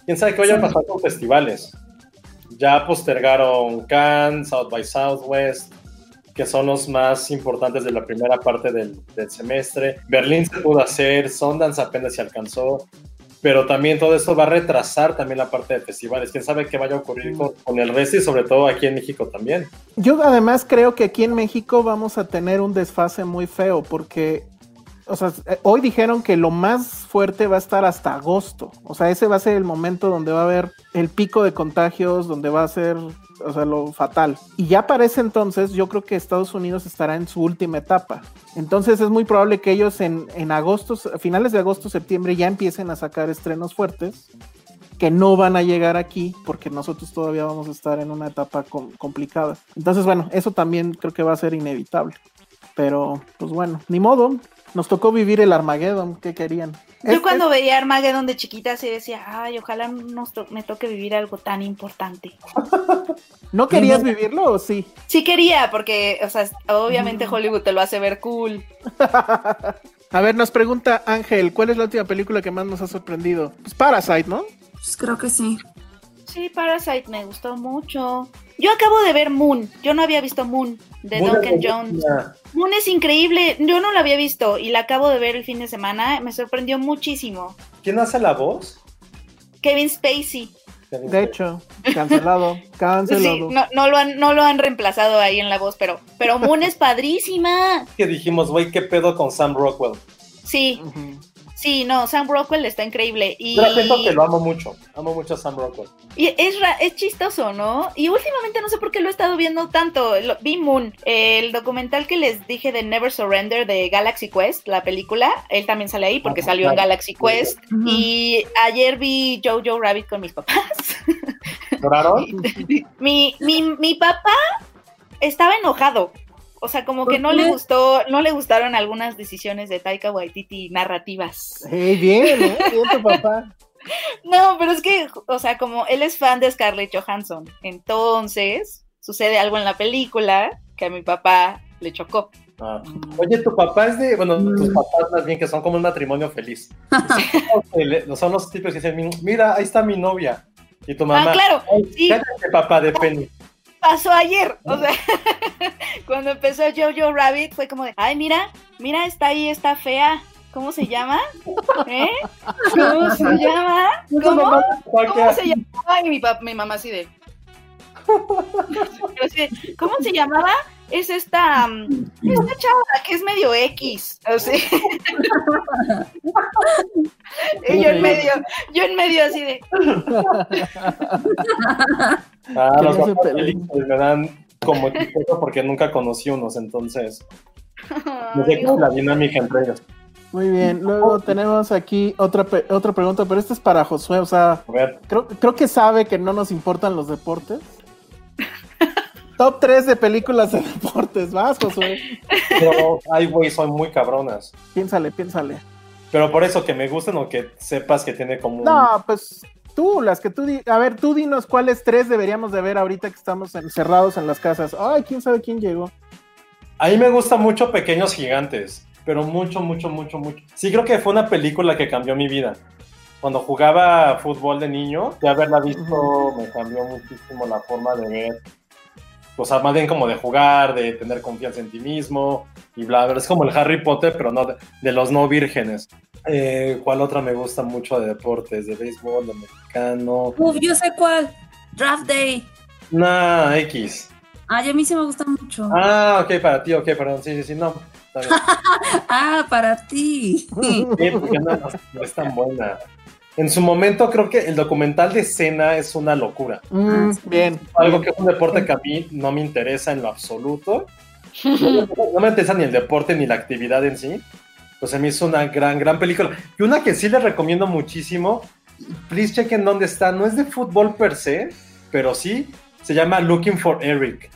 ¿Quién sabe qué vaya a pasar con festivales? Ya postergaron Cannes, South by Southwest, que son los más importantes de la primera parte del, del semestre. Berlín se pudo hacer, Sundance apenas se alcanzó, pero también todo esto va a retrasar también la parte de festivales. ¿Quién sabe qué vaya a ocurrir con, con el resto y sobre todo aquí en México también? Yo además creo que aquí en México vamos a tener un desfase muy feo porque, o sea, eh, hoy dijeron que lo más fuerte va a estar hasta agosto. O sea, ese va a ser el momento donde va a haber el pico de contagios, donde va a ser, o sea, lo fatal. Y ya para ese entonces yo creo que Estados Unidos estará en su última etapa. Entonces es muy probable que ellos en, agosto, finales de agosto, septiembre ya empiecen a sacar estrenos fuertes que no van a llegar aquí porque nosotros todavía vamos a estar en una etapa com- complicada. Entonces, bueno, eso también creo que va a ser inevitable. Pero, pues bueno, ni modo. Nos tocó vivir el Armageddon que querían. Yo Es- cuando veía Armageddon de chiquita sí decía, ay, ojalá nos to- me toque vivir algo tan importante. *laughs* ¿No querías vivirlo o sí? Sí quería, porque, o sea, obviamente Hollywood te lo hace ver cool. *laughs* A ver, nos pregunta Ángel, ¿cuál es la última película que más nos ha sorprendido? Pues Parasite, ¿no? Pues creo que sí. Sí, Parasite me gustó mucho. Yo acabo de ver Moon. Yo no había visto Moon de Moon Duncan es Jones. Moon es increíble. Yo no la había visto y la acabo de ver el fin de semana. Me sorprendió muchísimo. ¿Quién hace la voz? Kevin Spacey. De hecho, cancelado, *laughs* cancelado. Sí, no, no lo han, no lo han reemplazado ahí en la voz, pero, pero Moon es padrísima. *laughs* Que dijimos, güey, ¿qué pedo con Sam Rockwell? Sí, Ujú. Sí, no, Sam Rockwell está increíble. Y, Pero siento que lo amo mucho. Amo mucho a Sam Rockwell. y es, ra- es chistoso, ¿no? Y últimamente no sé por qué lo he estado viendo tanto. Lo- vi Moon, el documental que les dije de Never Surrender de Galaxy Quest, la película. Él también sale ahí porque Ah, salió en. Galaxy Quest. Y ayer vi Jojo Rabbit con mis papás. ¿Lloraron? *laughs* mi, mi, mi papá estaba enojado. O sea, como que ¿Por no le gustó, no le gustaron algunas decisiones de Taika Waititi narrativas. Hey, bien, ¿eh? Bien tu papá. *laughs* No, pero es que, o sea, como él es fan de Scarlett Johansson, entonces sucede algo en la película que a mi papá le chocó. Ah. Oye, tu papá es de, bueno, tus papás más bien que son como un matrimonio feliz. *laughs* Son los tipos que dicen, mira, ahí está mi novia. Y tu mamá, Ah, claro, "Ay, sí. cállate, papá de Penny. Pasó ayer, o sea, *laughs* cuando empezó Jojo Rabbit fue como de, ay, mira, mira, está ahí, está fea. ¿Cómo se llama? ¿Eh? *laughs* ¿Cómo se llama? ¿Cómo? ¿Cómo se llamaba? Y mi, mi mamá así de. *laughs* ¿Cómo se llamaba? Es esta, mm, esta chava que es medio X. Así. *laughs* y yo en medio, yo en medio así de. Ah, los felices me dan como porque nunca conocí unos, entonces *laughs* no sé "Ay, qué es la dinámica entre ellos. Muy bien. Luego tenemos aquí otra, pe- otra pregunta, pero esta es para Josué. O sea, A ver, creo, creo que sabe que no nos importan los deportes. Top 3 de películas de deportes. Vas, Josué. pero, ay, güey, son muy cabronas. Piénsale, piénsale. Pero por eso que me gusten o que sepas que tiene como un... No, pues tú, las que tú di A ver, tú dinos cuáles tres deberíamos de ver ahorita que estamos encerrados en las casas. Ay, quién sabe quién llegó. A mí me gusta mucho Pequeños Gigantes, pero mucho, mucho, mucho, mucho. Sí, creo que fue una película que cambió mi vida. Cuando jugaba fútbol de niño, de haberla visto me cambió muchísimo la forma de ver. O sea, más bien como de jugar, de tener confianza en ti mismo y bla, bla. Es como el Harry Potter, pero no de, de los no vírgenes. Eh, ¿Cuál otra me gusta mucho de deportes? De béisbol, de mexicano. Uf, yo sé cuál. Draft Day. Nah, X. Ay, a mí sí me gusta mucho. Ah, ok, para ti, ok, perdón. Sí, sí, sí, no. *laughs* Ah, para ti. Sí, porque no, no es tan buena. En su momento creo que el documental de Cena es una locura. Mm, Ah, bien. Algo que es un deporte que a mí no me interesa en lo absoluto. No, *laughs* no me interesa ni el deporte ni la actividad en sí. Pues a mí es una gran, gran película. Y una que sí les recomiendo muchísimo. Please chequen dónde está. No es de fútbol per se, pero sí. Se llama Looking for Eric.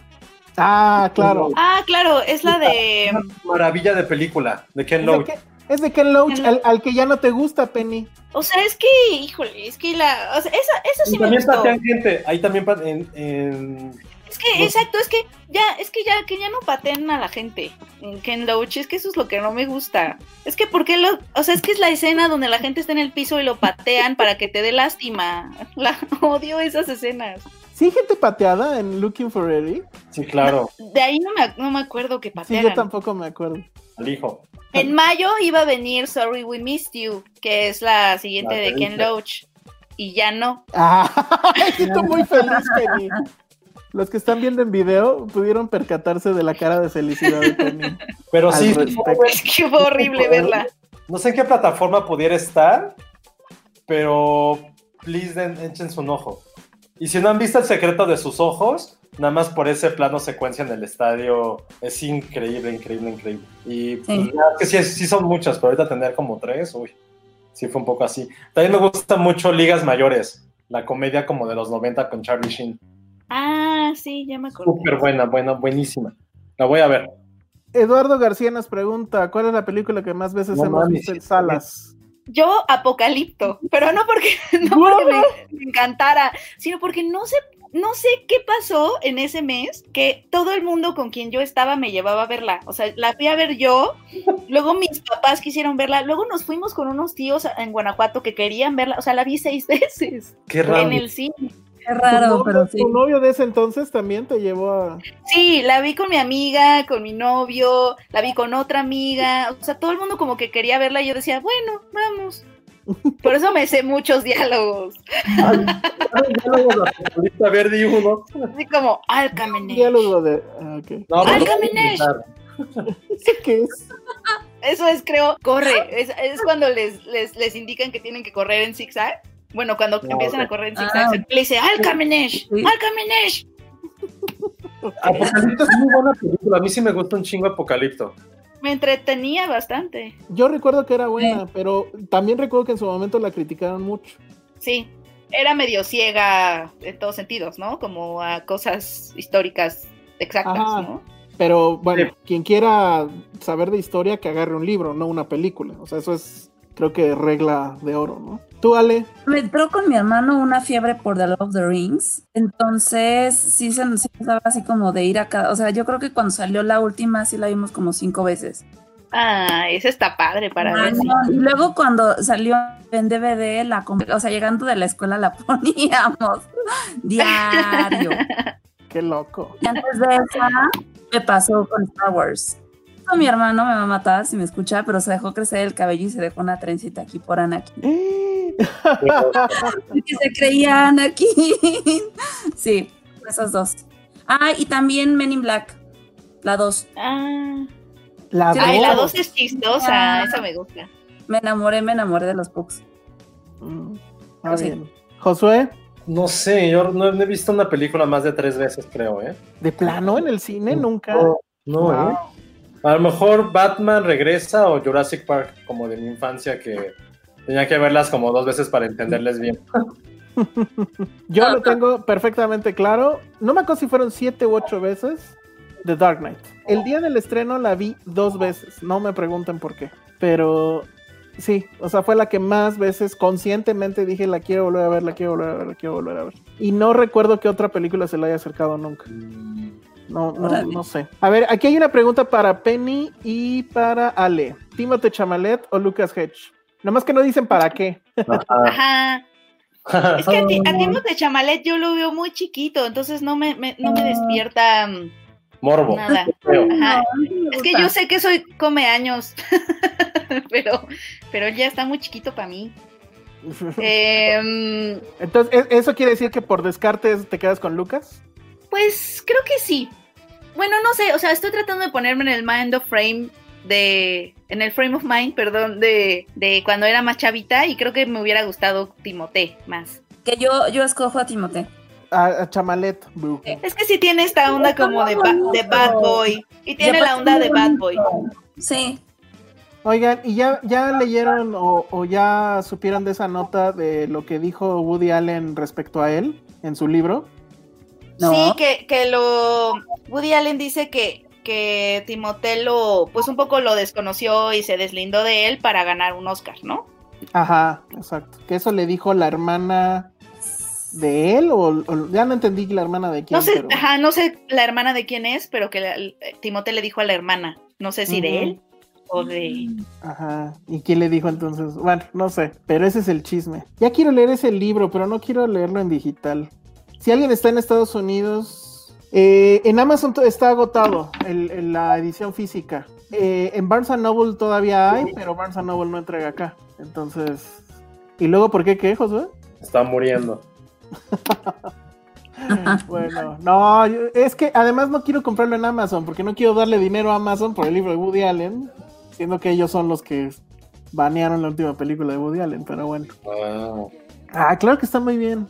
Ah, claro. Ah, claro, es la de. Maravilla de película de Ken Loach. Es de Ken Loach, al, al que ya no te gusta, Penny. O sea, es que, híjole, es que la. O sea, esa, esa sí Y me también gustó. patean gente. Ahí también en, en Es que, exacto, es que ya, es que ya, que ya no pateen a la gente en Ken Loach, es que eso es lo que no me gusta. Es que, ¿por qué lo.? O sea, es que es la escena donde la gente está en el piso y lo patean para que te dé lástima. *laughs* La, odio esas escenas. ¿Sí hay gente pateada en Looking for Eric? Sí, claro, De ahí no me, no me acuerdo que Sí, patearan. yo tampoco me acuerdo. al hijo. En mayo iba a venir Sorry We Missed You, que es la siguiente La de Ken. Loach. Y ya no. Ah, *laughs* estoy muy feliz, Penny. Los que están viendo en video pudieron percatarse de la cara de felicidad de Penny. Pero sí. Es que fue horrible verla. no sé en qué plataforma pudiera estar, pero please den, echen su ojo. Y si no han visto el secreto de sus ojos, nada más por ese plano secuencia en el estadio, es increíble, increíble, increíble. Y pues, Sí. que sí, sí son muchas, pero ahorita tener como tres, uy, sí fue un poco así. También me gusta mucho Ligas Mayores, la comedia como de los 90 con Charlie Sheen. Ah, sí, ya me acuerdo. Súper buena, buena, buenísima. La voy a ver. Eduardo García nos pregunta, ¿cuál es la película que más veces No hemos mames, visto en salas? Yo, Apocalipto, pero no porque, *laughs* no porque me, me encantara, sino porque no sé, no sé qué pasó en ese mes que todo el mundo con quien yo estaba me llevaba a verla. O sea, la fui a ver yo, luego mis papás quisieron verla, luego nos fuimos con unos tíos en Guanajuato que querían verla, o sea, la vi seis *laughs* veces Qué en raro. el cine. Qué raro, ¿Tu novio- pero sí. ¿Tu novio de ese entonces también te llevó a...? Sí, la vi con mi amiga, con mi novio, la vi con otra amiga, o sea, todo el mundo como que quería verla y yo decía, bueno, vamos. Por eso me sé muchos diálogos, A ver, di uno. así como Alcamenesh. Diálogo de... ah, ok. No, pero- Alcamenesh. ¿Qué es? Eso es, creo, corre. Es, es cuando les, les, les indican que tienen que correr en zigzag. Bueno, cuando No, empiezan a correr en Ah. zigzag, se- le dice Alcamenesh, Sí. Alcamenesh. Apocalipto es muy buena película. A mí sí me gusta un chingo Apocalipto. Me entretenía bastante. Yo recuerdo que era buena, pero también recuerdo que en su momento la criticaron mucho. Sí, era medio ciega en todos sentidos, ¿no? Como a cosas históricas exactas, Ajá. ¿no? Pero bueno, Sí. quien quiera saber de historia, que agarre un libro, no una película. O sea, eso es, creo que regla de oro, ¿no? Tú, Ale, Me entró con mi hermano una fiebre por The Lord of the Rings. Entonces, sí se nos estaba así como de ir a cada. O sea, yo creo que cuando salió la última, sí la vimos como cinco veces. Ah, esa está padre para ver. Ah, Y luego cuando salió en DVD, la o sea, llegando de la escuela la *laughs* poníamos diario. *laughs* qué loco. Y antes de esa, me pasó con Star Wars. Mi hermano me va a matar si me escucha, pero se dejó crecer el cabello y se dejó una trencita aquí por Anakin. Que se creía Anakin. Sí, esas dos. Ah, y también Men in Black, la dos. Ah, La Sí, Ay, la dos. 2 es chistosa, Ah. esa me gusta. Me enamoré, me enamoré de los Pugs. Mm, Sí. Josué, No sé, yo no he visto una película más de tres veces, creo, ¿eh? ¿de plano en el cine? Nunca. No, no, Wow. ¿eh? A lo mejor Batman regresa o Jurassic Park, como de mi infancia, que tenía que verlas como dos veces para entenderles bien. *laughs* Yo lo tengo perfectamente claro. No me acuerdo si fueron siete u ocho veces. The Dark Knight. El día del estreno la vi dos veces. No me pregunten por qué. Pero sí, o sea, fue la que más veces conscientemente dije la quiero volver a ver, la quiero volver a ver, la quiero volver a ver. Y no recuerdo que otra película se la haya acercado nunca. No, no, no sé. A ver, aquí hay una pregunta para Penny y para Ale. ¿Timothée Chamalet o Lucas Hedge? Nada más que no dicen para qué. Ajá. *laughs* Es que a, ti, a Timothée Chamalet yo lo veo muy chiquito, entonces no me, me- no me despierta mm, Morbo. nada. *laughs* Ajá. Es que yo sé que soy come años, *laughs* pero, pero él ya está muy chiquito para mí. Em, Entonces, ¿e- ¿eso quiere decir que por descartes te quedas con Lucas? pues creo que sí. Bueno, no sé, o sea, estoy tratando de ponerme en el mind of frame de, en el frame of mind, perdón, de, de cuando era más chavita y creo que me hubiera gustado Timote más. Que yo, yo escojo a Timote. A, a Chamalet. bu. Es que sí tiene esta onda como de, ba- de bad boy y tiene la onda de bad boy. Sí. Oigan, ¿y ya, ya leyeron o, o ya supieron de esa nota de lo que dijo Woody Allen respecto a él en su libro? No. Sí, que, que lo. Woody Allen dice que, que Timothée lo. Pues un poco lo desconoció y se deslindó de él para ganar un Oscar, ¿no? Ajá, exacto. Que eso le dijo la hermana de él o, o- ya no entendí la hermana de quién. No sé, pero- ajá, no sé la hermana de quién es, pero que la- Timothée le dijo a la hermana. No sé si de él o de. Ajá. ¿Y quién le dijo entonces? Bueno, no sé, pero ese es el chisme. Ya quiero leer ese libro, pero no quiero leerlo en digital. Si alguien está en Estados Unidos, eh, en Amazon está agotado el- el- la edición física. Eh, en Barnes Noble todavía hay, pero Barnes Noble no entrega acá. Entonces, ¿y luego por qué qué, Josué? Está muriendo. *laughs* Bueno, no, es que además no quiero comprarlo en Amazon porque no quiero darle dinero a Amazon por el libro de Woody Allen, siendo que ellos son los que banearon la última película de Woody Allen, pero bueno. Wow. Ah, claro que está muy bien.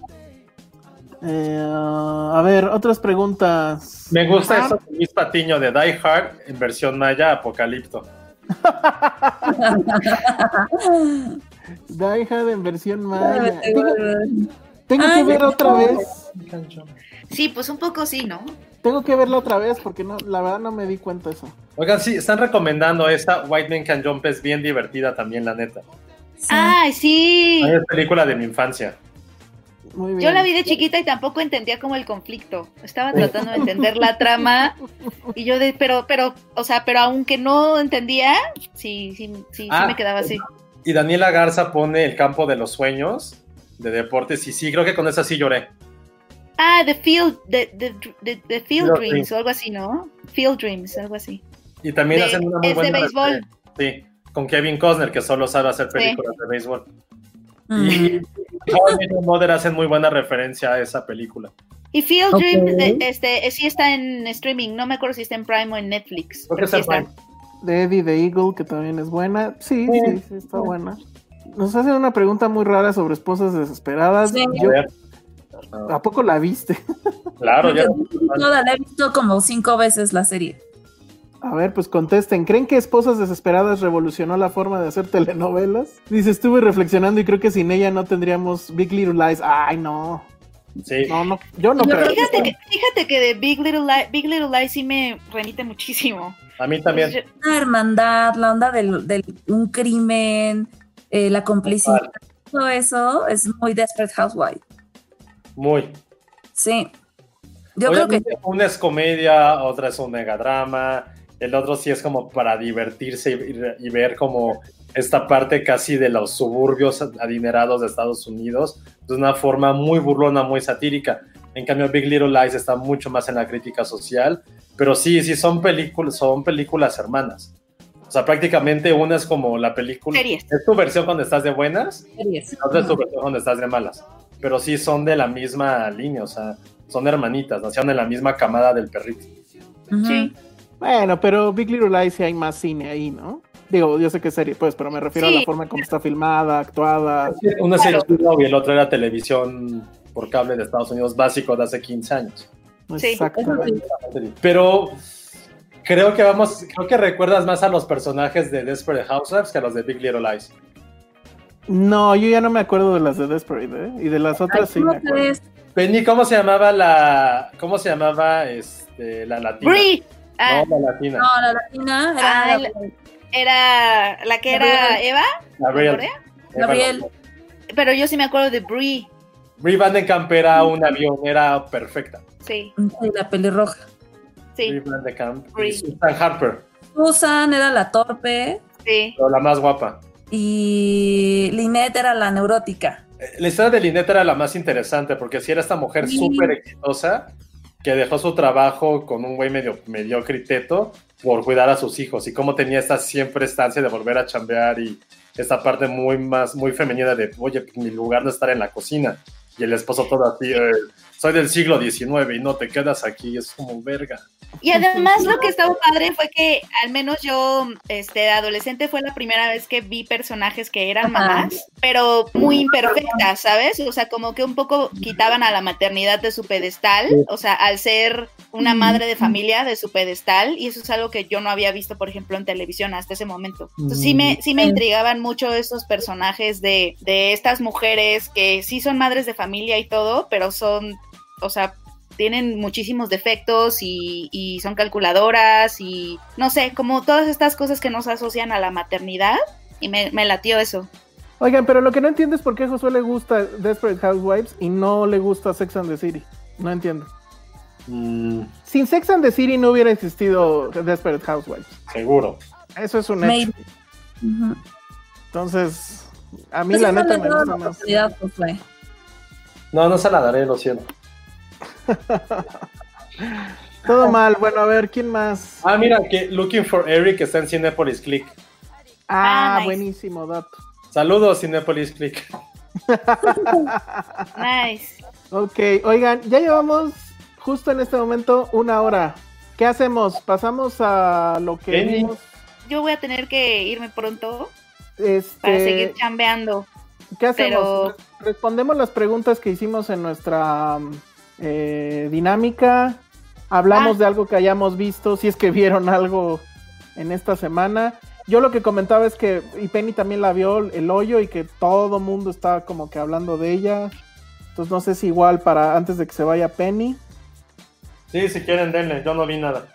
Eh, a ver, otras preguntas. Me gusta Ah, eso de Luis Patiño de Die Hard en versión maya Apocalipto. *laughs* Die Hard en versión maya. Ay, Tengo, que Ay, ver otra vez. Sí, pues un poco sí, ¿no? Tengo que verla otra vez porque no, la verdad no me di cuenta de eso. Oigan, sí, están recomendando esta White Man Can Jump, es bien divertida también, la neta. Sí. ¡Ay, sí! Es película de mi infancia. Muy bien. Yo la vi de chiquita y tampoco entendía como el conflicto. Estaba tratando de entender la trama y yo de, pero, pero, o sea, pero aunque no entendía, sí, sí, sí, sí Ah. me quedaba así. Y Daniela Garza pone el campo de los sueños de deportes y sí, creo que con esa sí lloré. Ah, The Field, the, the, the- the Field Dreams, Dreams. o algo así, ¿no? Field Dreams, algo así. Y también De- hacen una muy es de buena béisbol. referencia. Sí, con Kevin Costner, que solo sabe hacer películas de béisbol. Mm. Y *laughs* Mother hacen muy buena referencia a esa película. Y Field Ok. Dreams, eh, este, eh, sí está en streaming, no me acuerdo si está en Prime o en Netflix. Creo que sí en está. De Eddie the Eagle, que también es buena. Sí, sí, sí, está buena. Nos hacen una pregunta muy rara sobre esposas desesperadas. Sí. Yo- A ver. ¿A poco la viste? Claro, ya. Toda la he visto como cinco veces la serie. A ver, pues contesten. ¿Creen que Esposas Desesperadas revolucionó la forma de hacer telenovelas? Dice, estuve reflexionando y creo que sin ella no tendríamos Big Little Lies. Ay, no. Sí. No, no, yo no creo. Fíjate que, fíjate que de Big Little, Li- Big Little Lies sí me remite muchísimo. A mí también. Yo- La hermandad, la onda del, del- un crimen, eh, la complicidad, todo eso es muy Desperate Housewife. Muy. Sí. Yo creo que una es comedia, otra es un megadrama, el otro sí es como para divertirse y, y ver como esta parte casi de los suburbios adinerados de Estados Unidos de una forma muy burlona, muy satírica. En cambio, Big Little Lies está mucho más en la crítica social, pero sí, sí son películas, son películas hermanas. O sea, prácticamente una es como la película. Series. Es tu versión cuando estás de buenas series. la otra es tu versión cuando estás de malas. Pero sí son de la misma línea, o sea, son hermanitas, nacieron en la misma camada del perrito. Sí. Bueno, pero Big Little Lies sí hay más cine ahí, ¿no? Digo, yo sé que es serie, pues, pero me refiero a la forma como está filmada, actuada. Una serie Claro. y el otro era televisión por cable de Estados Unidos básico de hace 15 años. Sí. Exactamente. Pero creo que vamos, creo que recuerdas más a los personajes de Desperate Housewives que a los de Big Little Lies. No, yo ya no me acuerdo de las de Desperate, ¿eh? Y de las Ay, otras sí ¿cómo me acuerdo. Penny, ¿cómo se llamaba la, cómo se llamaba este, la latina? Brie. Ah, No, la latina. No, la latina era Ah, la- era la que era Eva, Gabriel. Gabriel. pero yo sí me acuerdo de Brie. Brie Vandenkamp era una avionera perfecta. Sí, la pelirroja. Brie sí, Vandenkamp. Brie. Y Susan Harper, Susan era la torpe sí. pero la más guapa. y Lynette era la neurótica. La historia de Lynette era la más interesante porque si era esta mujer Sí. súper exitosa que dejó su trabajo con un güey medio mediocre por cuidar a sus hijos y cómo tenía esta siempre estancia de volver a chambear y esta parte muy más muy femenina de oye mi lugar no es estar en la cocina y el esposo todo así eh, soy del siglo XIX y no te quedas aquí es como verga. Y además lo que estaba padre fue que al menos yo, este, adolescente fue la primera vez que vi personajes que eran mamás, pero muy imperfectas, ¿sabes? O sea, como que un poco quitaban a la maternidad de su pedestal, o sea, al ser una madre de familia de su pedestal, y eso es algo que yo no había visto, por ejemplo, en televisión hasta ese momento. Entonces sí me, sí me intrigaban mucho estos personajes de, de estas mujeres que sí son madres de familia y todo, pero son, o sea, tienen muchísimos defectos y, y son calculadoras y no sé, como todas estas cosas que nos asocian a la maternidad y me, me latió eso. Oigan, pero lo que no entiendo es por qué a Josué le gusta Desperate Housewives y no le gusta Sex and the City. No entiendo. Mm, Sin Sex and the City no hubiera existido Desperate Housewives. seguro Eso es un hecho. Entonces, a mí Pues la neta me gusta más. no no se la daré lo siento *laughs* Todo mal. Bueno, a ver, ¿quién más? ah mira que Looking for Eric está en Cinepolis Click Ah, Ah, nice. buenísimo dato. saludos Cinepolis Click *laughs* Nice. Ok, oigan, ya llevamos justo en este momento una hora. ¿Qué hacemos? Pasamos a lo que vimos. Yo voy a tener que irme pronto Este, para seguir chambeando. ¿Qué hacemos? pero- Respondemos las preguntas que hicimos en nuestra mm, eh, dinámica. Hablamos Ah. de algo que hayamos visto, si es que vieron *laughs* algo en esta semana. Yo lo que comentaba es que, y Penny también la vio, el hoyo, y que todo mundo está como que hablando de ella. Entonces no sé si igual para antes de que se vaya Penny. sí si quieren denle yo no vi nada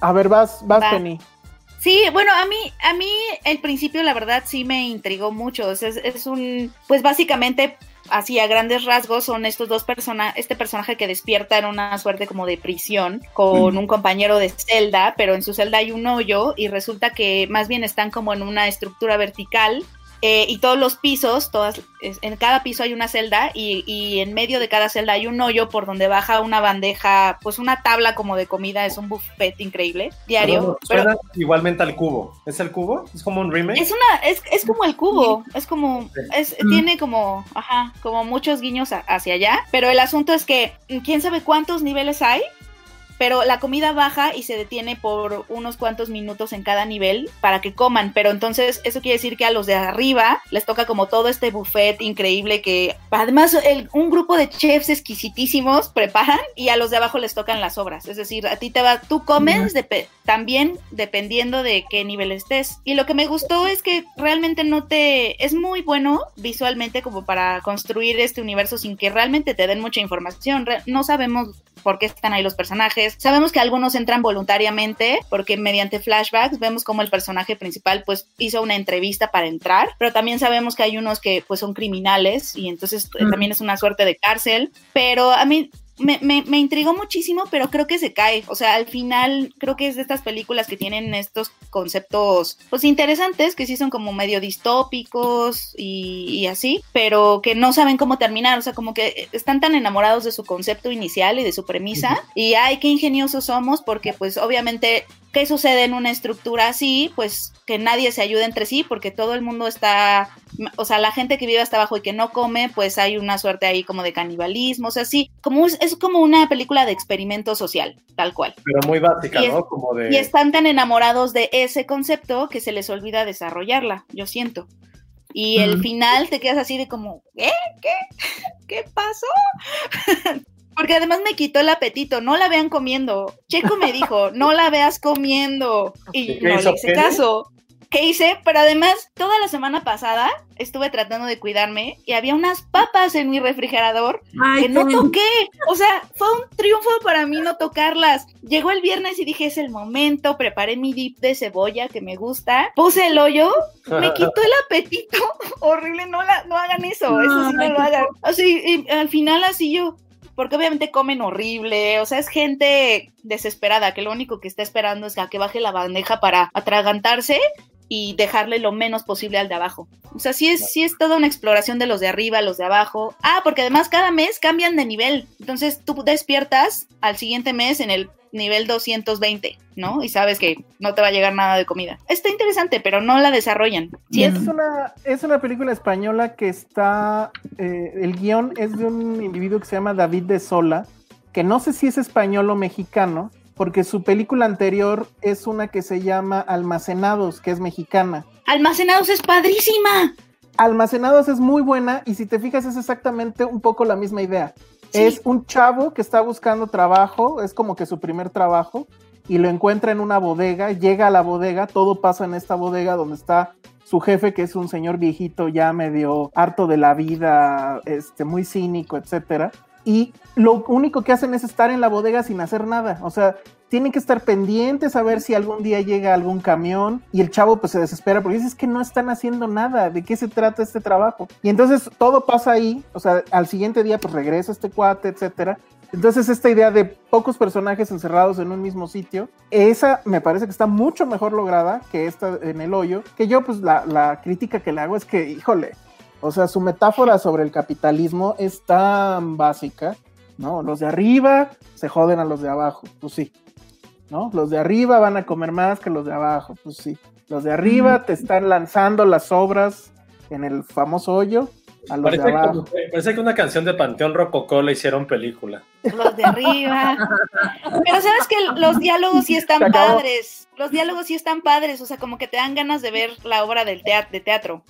A ver, vas, vas Va. Penny. Sí, bueno, a mí, a mí el principio la verdad sí me intrigó mucho. O sea, es, es un, pues básicamente, así a grandes rasgos, son estos dos personajes, este personaje que despierta en una suerte como de prisión con un compañero de celda, pero en su celda hay un hoyo y resulta que más bien están como en una estructura vertical eh, y todos los pisos, todas, en cada piso hay una celda y, y en medio de cada celda hay un hoyo por donde baja una bandeja, pues una tabla como de comida, es un buffet increíble, diario. Pero igualmente al cubo. ¿Es el cubo? ¿Es como un remake? es una, es, es como el cubo, es como, es, Mm. tiene como, ajá, como muchos guiños a- hacia allá, pero el asunto es que quién sabe cuántos niveles hay, pero la comida baja y se detiene por unos cuantos minutos en cada nivel para que coman, pero entonces eso quiere decir que a los de arriba les toca como todo este buffet increíble que además el- un grupo de chefs exquisitísimos preparan y a los de abajo les tocan las obras, es decir, a ti te va, tú comes también dependiendo de qué nivel estés. Y lo que me gustó es que realmente no te es muy bueno visualmente como para construir este universo sin que realmente te den mucha información. Re- no sabemos por qué están ahí los personajes. Sabemos que algunos entran voluntariamente porque mediante flashbacks vemos como el personaje principal pues hizo una entrevista para entrar, pero también sabemos que hay unos que pues son criminales y entonces eh, Mm. también es una suerte de cárcel, pero a mí me, me, me intrigó muchísimo, pero creo que se cae. O sea, al final creo que es de estas películas que tienen estos conceptos pues interesantes, que sí son como medio distópicos y, y así, pero que no saben cómo terminar. O sea, como que están tan enamorados de su concepto inicial y de su premisa. Y ay, qué ingeniosos somos, porque pues obviamente ¿Qué sucede en una estructura así? Pues que nadie se ayude entre sí porque todo el mundo está, o sea, la gente que vive hasta abajo y que no come, pues hay una suerte ahí como de canibalismo, o sea, sí, como es, es como una película de experimento social, tal cual. Pero muy básica, Y es- ¿no? Como de... Y están tan enamorados de ese concepto que se les olvida desarrollarla, yo siento. Y el final te quedas así de como, ¿eh? ¿Qué? *laughs* ¿Qué pasó? *laughs* Porque además me quitó el apetito, no la vean comiendo. Checo me dijo, no la veas comiendo. Y ¿Y qué no le hice Penny? caso. ¿Qué hice? Pero además, toda la semana pasada estuve tratando de cuidarme y había unas papas en mi refrigerador Ay, que no qué- toqué. O sea, fue un triunfo para mí no tocarlas. Llegó el viernes y dije, es el momento. Preparé mi dip de cebolla que me gusta. Puse el hoyo. Me quitó el apetito. *laughs* Horrible, no, la, no hagan eso. Eso sí no lo hagan. Así, y al final así yo... Porque obviamente comen horrible, o sea, es gente desesperada que lo único que está esperando es a que baje la bandeja para atragantarse y dejarle lo menos posible al de abajo. O sea, sí es, sí es toda una exploración de los de arriba, los de abajo. Ah, porque además cada mes cambian de nivel. Entonces tú despiertas al siguiente mes en el nivel 220, ¿no? Y sabes que no te va a llegar nada de comida. Está interesante, pero no la desarrollan. Sí es, Es una, es una película española que está. eh, el guion es de un individuo que se llama David de Sola, que no sé si es español o mexicano, porque su película anterior es una que se llama Almacenados, que es mexicana. Almacenados es padrísima. Almacenados es muy buena y si te fijas es exactamente un poco la misma idea. Sí. Es un chavo que está buscando trabajo, es como que su primer trabajo y lo encuentra en una bodega, llega a la bodega, todo pasa en esta bodega donde está su jefe que es un señor viejito ya medio harto de la vida, este muy cínico, etcétera. Y lo único que hacen es estar en la bodega sin hacer nada, o sea, tienen que estar pendientes a ver si algún día llega algún camión y el chavo pues se desespera porque dice es que no están haciendo nada, ¿de qué se trata este trabajo? Y entonces todo pasa ahí, o sea, al siguiente día pues regresa este cuate, etcétera. Entonces esta idea de pocos personajes encerrados en un mismo sitio, esa me parece que está mucho mejor lograda que esta en el hoyo, que yo pues la, la crítica que le hago es que, híjole, o sea, su metáfora sobre el capitalismo es tan básica, ¿no? Los de arriba se joden a los de abajo, pues sí, ¿no? Los de arriba van a comer más que los de abajo, pues sí. Los de arriba te están lanzando las obras en el famoso hoyo a los de Parece, abajo. como que- parece que una canción de Panteón Rococó la hicieron película. Los de arriba. Pero sabes que los diálogos sí están padres. Los diálogos sí están padres. O sea, como que te dan ganas de ver la obra del teatro, de teatro.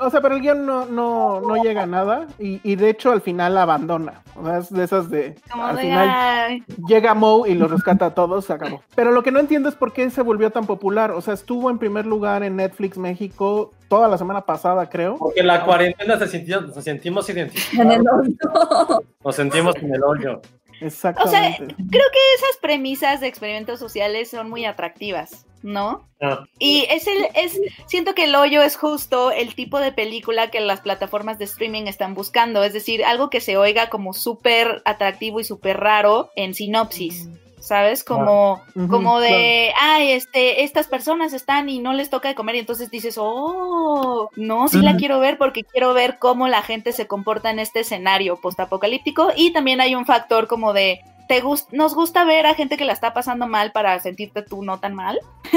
O sea, pero el guion no, no, no llega a nada y, y de hecho al final abandona. O sea, es de esas de... Como al de, final ay, llega Moe y los rescata a todos, se acabó. Pero lo que no entiendo es por qué se volvió tan popular. O sea, estuvo en primer lugar en Netflix México toda la semana pasada, creo. Porque la cuarentena se sintió, nos sentimos En el identificados. hoyo. Nos sentimos en el hoyo. O sea, Exactamente. creo que esas premisas de experimentos sociales son muy atractivas, ¿no? Ah, Y es el, es, siento que el hoyo es justo el tipo de película que las plataformas de streaming están buscando, es decir, algo que se oiga como súper atractivo y súper raro en sinopsis. ¿Sabes? Como, como de, ay, este, estas personas están y no les toca de comer y entonces dices, oh, no, sí la quiero ver porque quiero ver cómo la gente se comporta en este escenario postapocalíptico y también hay un factor como de, te gus- nos gusta ver a gente que la está pasando mal para sentirte tú no tan mal. *laughs*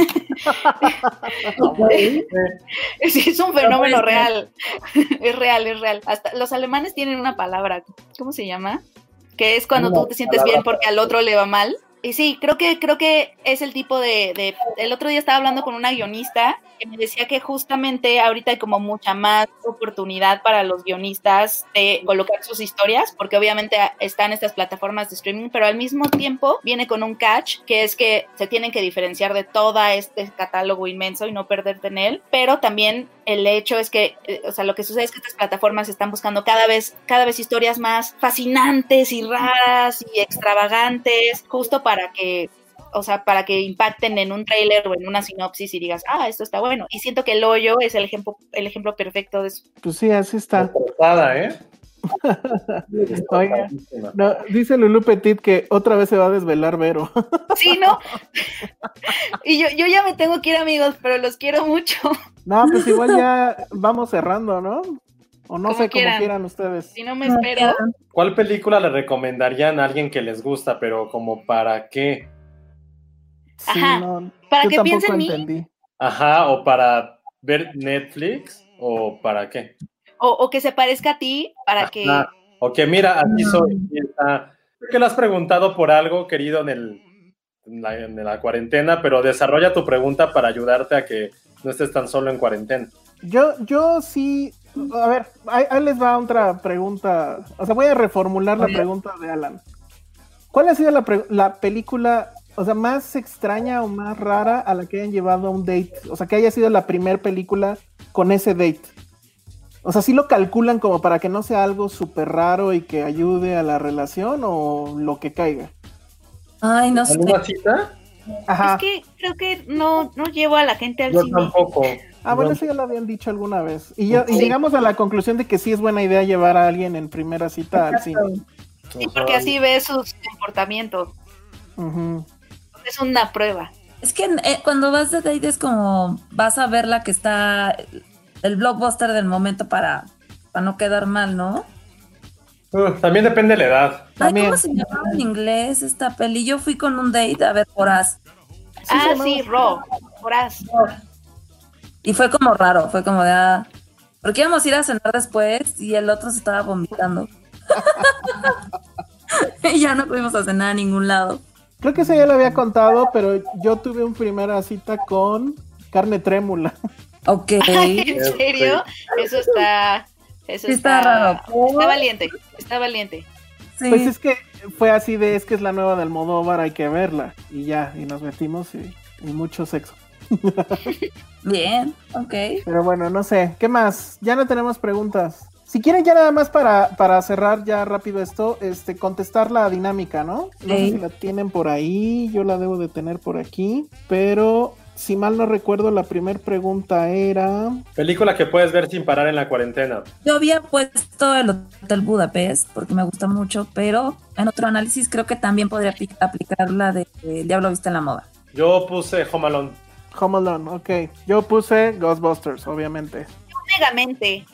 Sí, es un fenómeno real. *laughs* Es real, es real. Hasta los alemanes tienen una palabra, ¿cómo se llama? Que es cuando tú te sientes bien porque al otro le va mal. Y sí, creo que, creo que es el tipo de, de- El otro día estaba hablando con una guionista que me decía que justamente ahorita hay como mucha más oportunidad para los guionistas de colocar sus historias, porque obviamente están estas plataformas de streaming, pero al mismo tiempo viene con un catch, que es que se tienen que diferenciar de todo este catálogo inmenso y no perderte en él, pero también el hecho es que, eh, o sea, lo que sucede es que estas plataformas están buscando cada vez, cada vez historias más fascinantes y raras y extravagantes, justo para que o sea, para que impacten en un tráiler o en una sinopsis y digas, ah, esto está bueno. Y siento que el hoyo es el ejemplo, el ejemplo perfecto de eso. Pues sí, así está. Forzada, ¿eh? *laughs* Oiga, no, dice Lulu Petit que otra vez se va a desvelar Vero. *laughs* Sí, ¿no? *laughs* y yo, yo ya me tengo que ir, amigos, pero los quiero mucho. No, pues igual ya vamos cerrando, ¿no? O no Como sé, quieran. como quieran ustedes. Si no me espero. ¿Cuál película le recomendarían a alguien que les gusta, pero como para qué? Sí, Ajá. no, Para que piense tampoco en mí. entendí. Ajá, o para ver Netflix, o para qué. O, o que se parezca a ti para que... O que mira, aquí soy. Creo que lo has preguntado por algo, querido, en, el, en, la, en la cuarentena, pero desarrolla tu pregunta para ayudarte a que no estés tan solo en cuarentena. Yo, yo sí. A ver, ahí, ahí les va otra pregunta. O sea, voy a reformular la pregunta de Alan. ¿Cuál ha sido la, pre- la película, o sea, más extraña o más rara a la que hayan llevado a un date? O sea, que haya sido la primer película con ese date. O sea, ¿sí lo calculan como para que no sea algo súper raro y que ayude a la relación o lo que caiga? Ay, no sé. ¿Alguna cita? Ajá. Es que creo que no, no llevo a la gente al Yo cine. tampoco. Ah, bueno, eso ya lo habían dicho alguna vez. Y, ya, y Sí. llegamos a la conclusión de que sí es buena idea llevar a alguien en primera cita al cine. Sí, porque así ves sus comportamientos. Es una prueba. Es que eh, cuando vas de date es como vas a ver la que está el blockbuster del momento para, para no quedar mal, ¿no? Uh, también depende de la edad. Ay. ¿cómo se llamaba en inglés esta peli? Yo fui con un date a ver Horaz ah, sí, Ro, Horaz. y fue como raro, fue como de ah, porque íbamos a ir a cenar después y el otro se estaba vomitando. *laughs* y ya no pudimos a cenar a ningún lado. Creo que eso ya lo había contado, pero yo tuve una primera cita con carne trémula. Ok. *laughs* ¿En serio? Eso está... Eso está raro. Está valiente, está valiente. Sí. Pues es que fue así de, es que es la nueva del Modóvar, hay que verla. Y ya, y nos metimos y, y mucho sexo. *laughs* Bien, ok. Pero bueno, no sé. ¿Qué más? Ya no tenemos preguntas. Si quieren ya nada más para, para cerrar ya rápido esto, este, contestar la dinámica, ¿no? No sé si la tienen por ahí, yo la debo de tener por aquí, pero si mal no recuerdo, la primera pregunta era... Película que puedes ver sin parar en la cuarentena. Yo había puesto el Hotel Budapest porque me gusta mucho, pero en otro análisis creo que también podría apli- aplicar la de El Diablo Viste en la Moda. Yo puse Home Alone. Home Alone, ok. Yo puse Ghostbusters, obviamente. Megamente.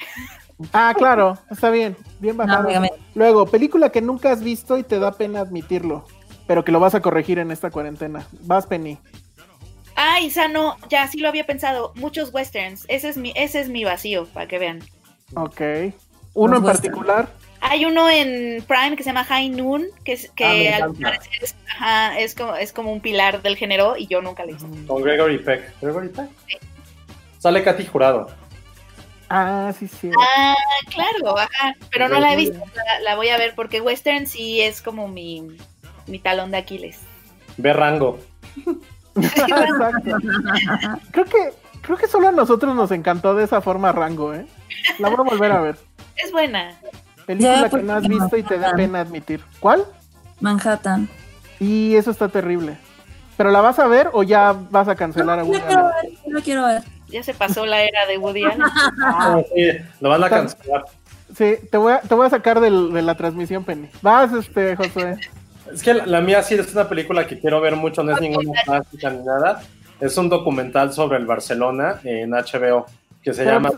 Ah, claro, está bien, bien bajado. Luego, película que nunca has visto y te da pena admitirlo, pero que lo vas a corregir en esta cuarentena. Vas, Penny. Ay, Sano, ya sí lo había pensado. Muchos westerns. Ese es mi, ese es mi vacío, para que vean. Ok. Uno en particular. Hay uno en Prime que se llama High Noon, que, es, Ah, que me al parecer es, ajá, es, como, es como un pilar del género y yo nunca he visto. Con Gregory Peck. ¿Gregory Peck? Sale Katy Jurado. Ah, sí, sí. Ah, claro, ajá, pero no la he visto, la, la voy a ver porque western sí es como mi, mi talón de Aquiles. Ve Rango. *laughs* Exacto. Creo que, creo que solo a nosotros nos encantó de esa forma Rango, ¿eh? La voy a volver a ver. Es buena. Película Ya, que no has visto y te da pena admitir. ¿Cuál? Manhattan. Y eso está terrible. ¿Pero la vas a ver o ya vas a cancelar a No, Woody yo quiero Allen? ver, yo lo quiero ver. Ya se pasó la era de Woody Allen. Ah, sí, lo van a cancelar. Sí, te voy a, te voy a sacar del- de la transmisión, Penny. Vas, este, Josué. Es que la, la mía sí es una película que quiero ver mucho, no es ninguna clásica ni nada. Es un documental sobre el Barcelona en HBO que se llama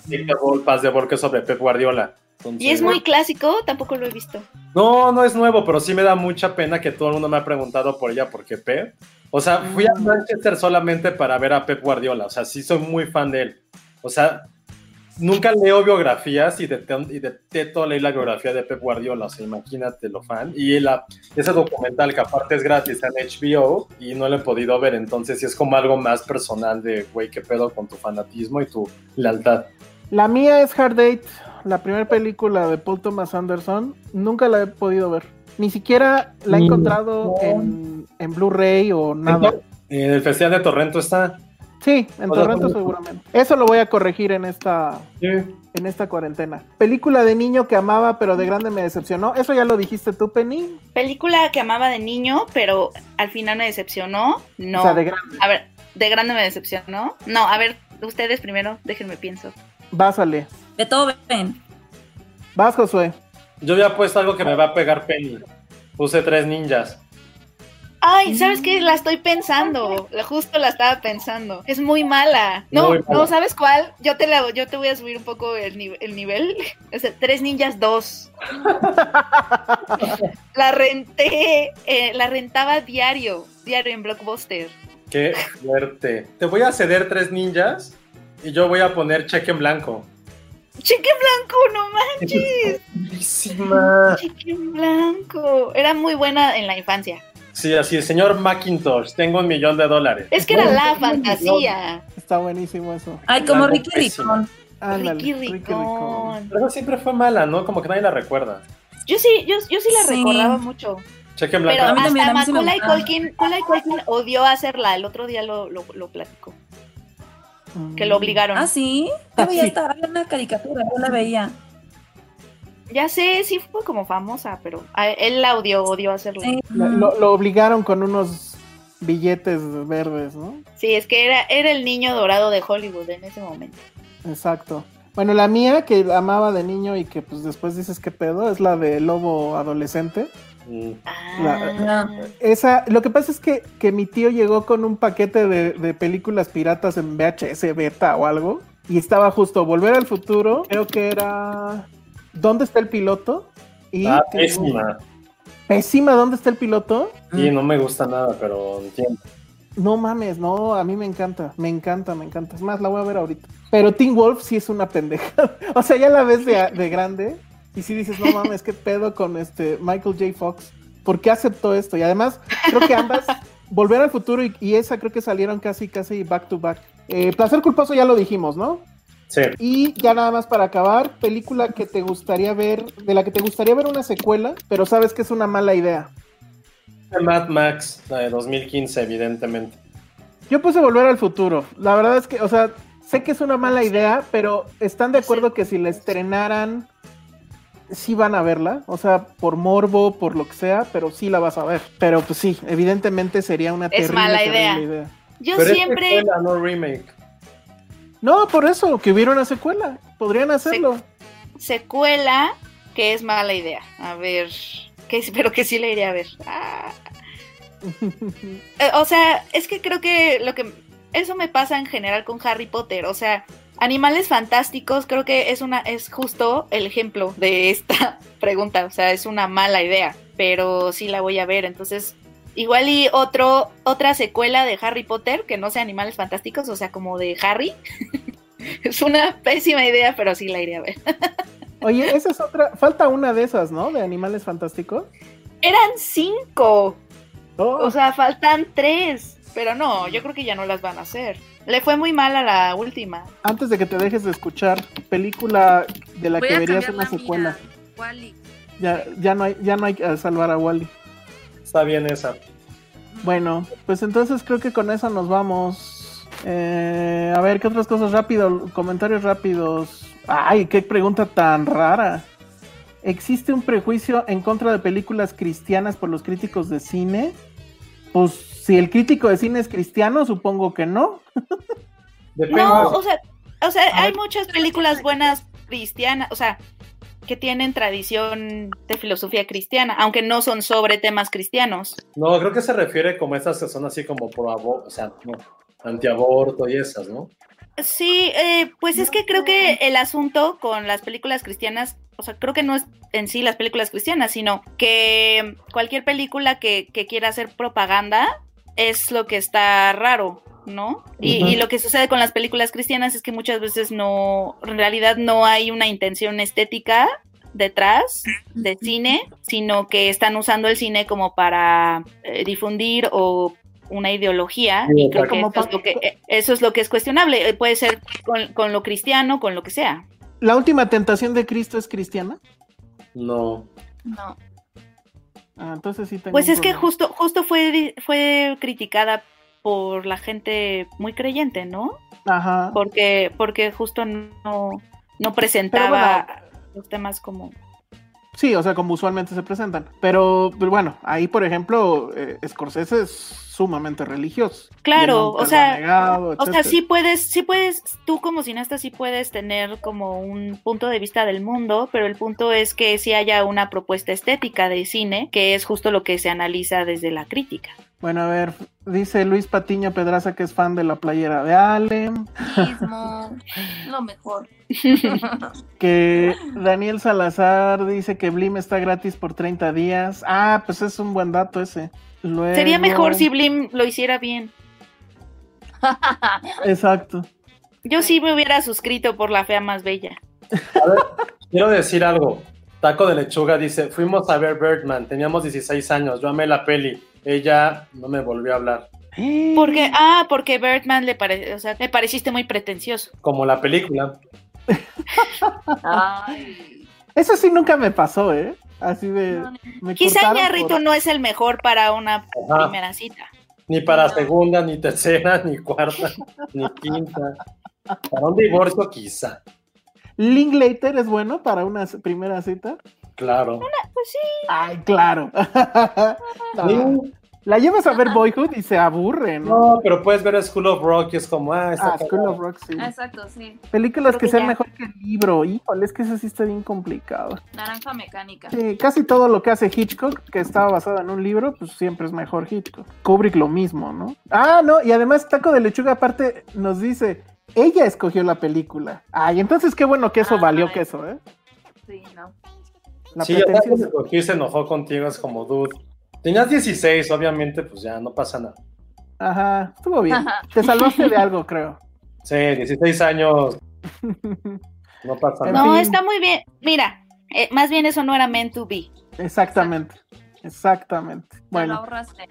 Paz de Borges sobre Pep Guardiola. Entonces- Y es muy clásico, tampoco lo he visto. No, no es nuevo, pero sí me da mucha pena que todo el mundo me ha preguntado por ella, porque Pep. O sea, fui a Manchester solamente para ver a Pep Guardiola. O sea, sí soy muy fan de él. O sea, nunca leo biografías y de, y de teto leí la biografía de Pep Guardiola. O sea, imagínate lo fan. Y la, ese documental que aparte es gratis en HBO y no lo he podido ver. Entonces, sí es como algo más personal de, güey, qué pedo con tu fanatismo y tu lealtad. La mía es Hard Date, la primera película de Paul Thomas Anderson. Nunca la he podido ver. Ni siquiera la he Mm, encontrado no. en, en Blu-ray o nada. En el Festival de Torrento está. Sí, en O sea, ¿cómo? seguramente. Eso lo voy a corregir en esta, Sí. en esta cuarentena. Película de niño que amaba, pero de grande me decepcionó. Eso ya lo dijiste tú, Penny. Película que amaba de niño, pero al final me decepcionó. No. O sea, de grande. A ver, de grande me decepcionó. No, a ver, ustedes primero, déjenme pienso. Básale. Beethoven. Vas, Josué. Yo había puesto algo que me va a pegar Penny. Puse tres ninjas. Ay, ¿sabes qué? La estoy pensando. Justo la estaba pensando. Es muy mala. No, Muy mala. no, ¿sabes cuál? Yo te la, yo te voy a subir un poco el, ni- el nivel. *laughs* O sea, Tres Ninjas 2. *laughs* la renté, eh, la rentaba diario, diario en Blockbuster. Qué fuerte. Te voy a ceder tres ninjas y yo voy a poner cheque en blanco. Cheque en blanco, no manches. *laughs* Cheque en blanco. Era muy buena en la infancia. Sí, así es, señor Macintosh, tengo un millón de dólares. Es que era la fantasía. Está buenísimo eso. Ay, como Ricky. Ricón. Ándale, Ricky Ricky Ricón. Pero siempre fue mala, ¿no? Como que nadie la recuerda. Yo sí, yo, yo sí la Sí. recordaba mucho. Cheque en Pero blanco. También, hasta Macaulay. Culkin, Macaulay Culkin odió hacerla. El otro día lo, lo, lo platicó. Que lo obligaron. Ah, sí. Ah, Yo veía sí. esta, había una caricatura, yo la veía. Ya sé, sí fue como famosa, pero a- él la odió, odió hacerla. Sí. Lo, obligaron con unos billetes verdes, ¿no? Sí, es que era, era el niño dorado de Hollywood en ese momento. Exacto. Bueno, la mía que amaba de niño y que pues después dices qué pedo es la de Lobo Adolescente. Mm. Ah, Esa, lo que pasa es que, que mi tío llegó con un paquete de, de películas piratas en VHS beta o algo y estaba justo Volver al Futuro, creo que era ¿Dónde está el piloto? Y Ah, pésima. Pésima, ¿dónde está el piloto? Sí, no me gusta nada, pero entiendo. No mames, no, a mí me encanta, me encanta, me encanta. Es más, la voy a ver ahorita. Pero Teen Wolf sí es una pendeja. *laughs* o sea, ya la ves de, de grande y sí dices, no mames, qué pedo con este Michael J. Fox. ¿Por qué aceptó esto? Y además, creo que ambas, *laughs* Volver al Futuro y, y esa creo que salieron casi, casi back to back. Eh, Placer Culposo ya lo dijimos, ¿no? Sí. Y ya nada más para acabar, película que te gustaría ver, de la que te gustaría ver una secuela, pero sabes que es una mala idea. Mad Max, la de 2015, evidentemente. Yo puse Volver al Futuro. La verdad es que, o sea, sé que es una mala idea, pero están de acuerdo que si la estrenaran, sí van a verla. O sea, por morbo, por lo que sea, pero sí la vas a ver. Pero pues sí, evidentemente sería una Es terrible, mala terrible idea. idea. yo Pero es siempre. secuela, no remake. No, por eso, que hubiera una secuela. Podrían hacerlo. secuela que es mala idea. A ver, que espero que sí la iré a ver. Ah. Eh, o sea, es que creo que lo que eso me pasa en general con Harry Potter, o sea, Animales Fantásticos creo que es una es justo el ejemplo de esta *laughs* pregunta, o sea, es una mala idea, pero sí la voy a ver, entonces igual y otro otra secuela de Harry Potter que no sea Animales Fantásticos, o sea, como de Harry. *laughs* es una pésima idea, pero sí la iré a ver. *laughs* Oye, esa es otra. Falta una de esas, ¿no? De Animales Fantásticos. Eran cinco. Oh, O sea, faltan tres. Pero no, yo creo que ya no las van a hacer. Le fue muy mal a la última. antes de que te dejes de escuchar, película de la Voy que a verías una mía. secuela. Ya, ya no hay, ya no hay que salvar a Wally. Está bien esa. Bueno, pues entonces creo que con eso nos vamos. Eh, a ver, ¿qué otras cosas rápido? Comentarios rápidos. Ay, qué pregunta tan rara. ¿Existe un prejuicio en contra de películas cristianas por los críticos de cine? Pues si el crítico de cine es cristiano, supongo que no. *laughs* Depende. No, o sea, o sea, hay muchas películas buenas cristianas, o sea, que tienen tradición de filosofía cristiana, aunque no son sobre temas cristianos. No, creo que se refiere como estas que son así como pro aborto, o sea, no, antiaborto y esas, ¿no? Sí, eh, pues es que creo que el asunto con las películas cristianas, o sea, creo que no es en sí las películas cristianas, sino que cualquier película que, que quiera hacer propaganda es lo que está raro, ¿no? Y, lo que sucede con las películas cristianas es que muchas veces no, en realidad no hay una intención estética detrás de cine, sino que están usando el cine como para eh, difundir o una ideología Sí, y creo que como eso, es pa- lo que eh, eso es lo que es cuestionable. Eh, Puede ser con, con lo cristiano, con lo que sea. ¿La última tentación de Cristo es cristiana? No. No. Ah, entonces sí tengo Pues es que justo justo fue fue criticada por la gente muy creyente, ¿no? Ajá. Porque porque justo no no presentaba los temas como Sí, o sea, como usualmente se presentan. Pero, pero bueno, ahí, por ejemplo, eh, Scorsese es sumamente religioso. Claro, o sea, negado, O sea, sí puedes, sí puedes, tú como cineasta sí puedes tener como un punto de vista del mundo, pero el punto es que sí haya una propuesta estética de cine, que es justo lo que se analiza desde la crítica. Bueno, a ver, dice Luis Patiño Pedraza que es fan de la playera de Ale. Mismo. Lo mejor. *laughs* Que Daniel Salazar dice que Blim está gratis por 30 días. Ah, pues es un buen dato ese. Luego- Sería mejor si Blim lo hiciera bien. *laughs* Exacto. Yo sí me hubiera suscrito por la fea más bella. Quiero decir algo. Taco de Lechuga dice, fuimos a ver Birdman, teníamos 16 años, yo amé la peli, ella no me volvió a hablar. Porque, ah, porque Birdman le pare, o sea, me pareciste muy pretencioso. Como la película. Ay. Eso sí nunca me pasó, ¿eh? Así de... No, ni- me Quizá Ñarrito por- no es el mejor para una Ajá. primera cita. Ni para No. segunda, ni tercera, ni cuarta, *laughs* ni quinta. Para un divorcio quizá, Linklater es bueno para una primera cita. Claro. Pues sí. Ay, claro. *laughs* Sí, La llevas a ver Boyhood y se aburre, ¿no? No, pero puedes ver School of Rock y es como, ah, está Ah, School of Rock, sí. Exacto, sí. Películas Creo que que sean ya. mejor que el libro. Híjole, es que eso sí está bien complicado. Naranja mecánica. Sí, casi todo lo que hace Hitchcock, que estaba basado en un libro, pues siempre es mejor Hitchcock. Kubrick lo mismo, ¿no? Ah, no, y además Taco de Lechuga aparte nos dice, ella escogió la película. Ay, entonces qué bueno que eso Ay. valió queso, ¿eh? Sí, no. La Sí, pretensión- se escogió y se enojó contigo, es como, dude. Tenías 16, obviamente, pues ya no pasa nada. Ajá, estuvo bien. Te salvaste de algo, creo. *laughs* Sí, 16 años, *laughs* no pasa nada. No, está muy bien. Mira, eh, más bien eso no era meant to be. Exactamente. Exactamente. Te lo Bueno, ahorraste.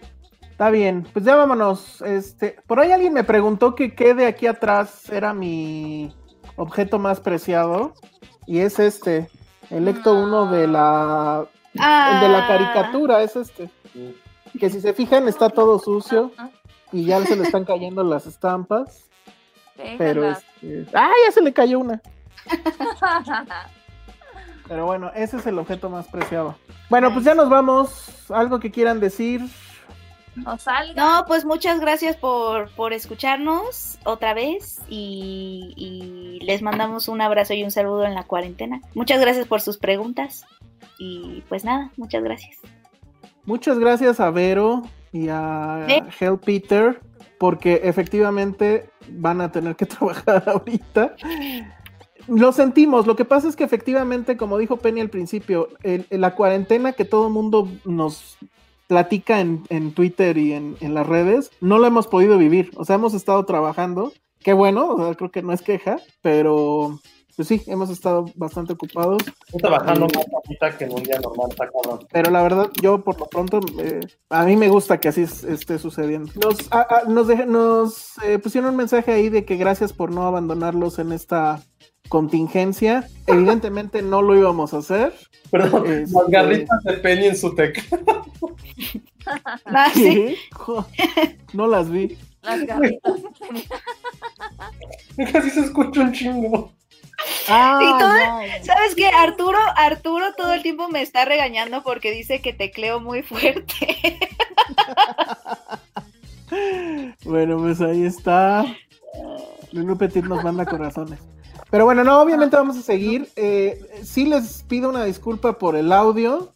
está bien. Pues ya vámonos. Este, por ahí alguien me preguntó que qué de aquí atrás era mi objeto más preciado. Y es este. El Ecto 1 de la. El de la Ah. caricatura es este. Que si se fijan está todo sucio. Y ya se le están cayendo las estampas. Pero este. ¡Ah! Ya se le cayó una. *laughs* Pero bueno, ese es el objeto más preciado. Bueno, pues ya nos vamos. ¿Algo que quieran decir? No salga. No, pues muchas gracias por, por escucharnos otra vez y, y les mandamos un abrazo y un saludo en la cuarentena. Muchas gracias por sus preguntas y pues nada, muchas gracias. Muchas gracias a Vero y a Sí. Hell Peter, porque efectivamente van a tener que *laughs* trabajar ahorita. Lo sentimos, lo que pasa es que efectivamente, como dijo Penny al principio, el- la cuarentena que todo el mundo nos platica en, en Twitter y en, en las redes, no la hemos podido vivir. O sea, hemos estado trabajando, qué bueno, o sea, creo que no es queja, pero pues sí, hemos estado bastante ocupados. Estoy trabajando más ahorita que en un día normal, está cabrón. Pero la verdad, yo por lo pronto, eh, a mí me gusta que así es- esté sucediendo. Nos, a- a- nos, deje- nos eh, pusieron un mensaje ahí de que gracias por no abandonarlos en esta contingencia. Evidentemente no lo íbamos a hacer. Perdón, Este- las garritas de Penny en su teclado. Ah, sí. No las vi. Las garritas. Casi se escucha un chingo. Ah, Y todo-. ¿Sabes qué? Arturo, Arturo todo el tiempo me está regañando porque dice que tecleo muy fuerte. *laughs* Bueno, pues ahí está. Lulu Petit nos manda corazones. Pero bueno, no, obviamente vamos a seguir. Eh, sí les pido una disculpa por el audio,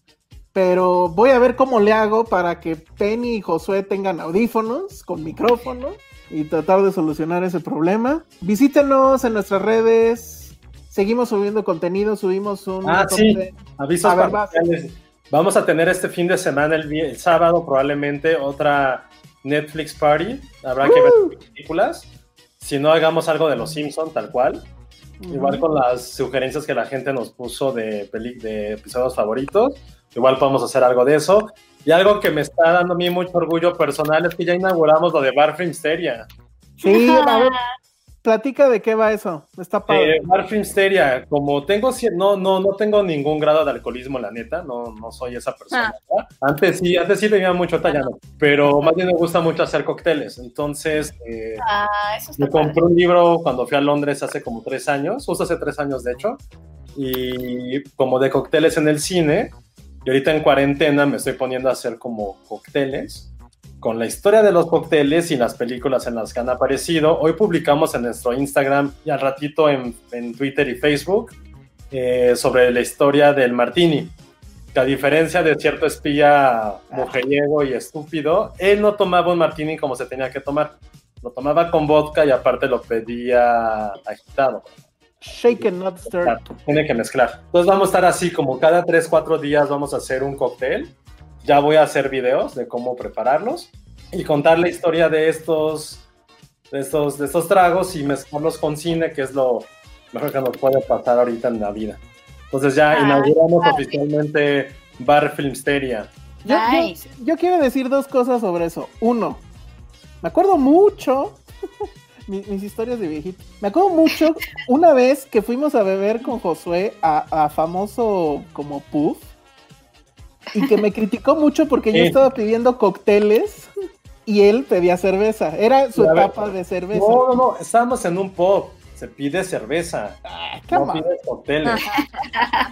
pero voy a ver cómo le hago para que Penny y Josué tengan audífonos con micrófono y tratar de solucionar ese problema. Visítenos en nuestras redes. Seguimos subiendo contenido, subimos un... Ah, sí, avisos A ver. Vamos a tener este fin de semana, el, sábado, probablemente otra Netflix Party. Habrá que ver películas. Si no, hagamos algo de Los Simpsons, tal cual. Igual con las sugerencias que la gente nos puso de, peli- de episodios favoritos. Igual podemos hacer algo de eso. Y algo que me está dando a mí mucho orgullo personal es que ya inauguramos lo de Bar Filmsteria. Sí, *laughs* platica de qué va eso. Está padre. Eh, Bar Filmsteria, como tengo, no, no, no tengo ningún grado de alcoholismo, la neta, no, no soy esa persona. ¿verdad? Antes sí, antes sí bebía mucho, ya no, pero más bien me gusta mucho hacer cócteles. Entonces, eh, Ah, eso está me compré padre. un libro cuando fui a Londres hace como tres años, justo hace tres años de hecho, y como de cócteles en el cine, y ahorita en cuarentena me estoy poniendo a hacer como cócteles con la historia de los cócteles y las películas en las que han aparecido. Hoy publicamos en nuestro Instagram y al ratito en, en Twitter y Facebook eh, sobre la historia del martini. Que a diferencia de cierto espía mujeriego y estúpido, él no tomaba un martini como se tenía que tomar. Lo tomaba con vodka y aparte lo pedía agitado. Shake and not stir. Tiene que mezclar. Entonces vamos a estar así como cada 3, 4 días vamos a hacer un cóctel. Ya voy a hacer videos de cómo prepararlos y contar la historia de estos, de estos, de estos tragos y mezclarlos con cine, que es lo mejor que nos puede pasar ahorita en la vida. Entonces ya Ah, inauguramos oficialmente Bar Filmsteria. Yo, yo- Nice. yo quiero decir dos cosas sobre eso. Uno, me acuerdo mucho, *laughs* mi- mis, historias de viejito, me acuerdo mucho *laughs* una vez que fuimos a beber con Josué a, a famoso como Puff y que me criticó mucho porque yo estaba pidiendo cócteles y él pedía cerveza. Era su etapa de cerveza. No, no, no, estábamos en un pub. Se pide cerveza, no come on. pide cócteles.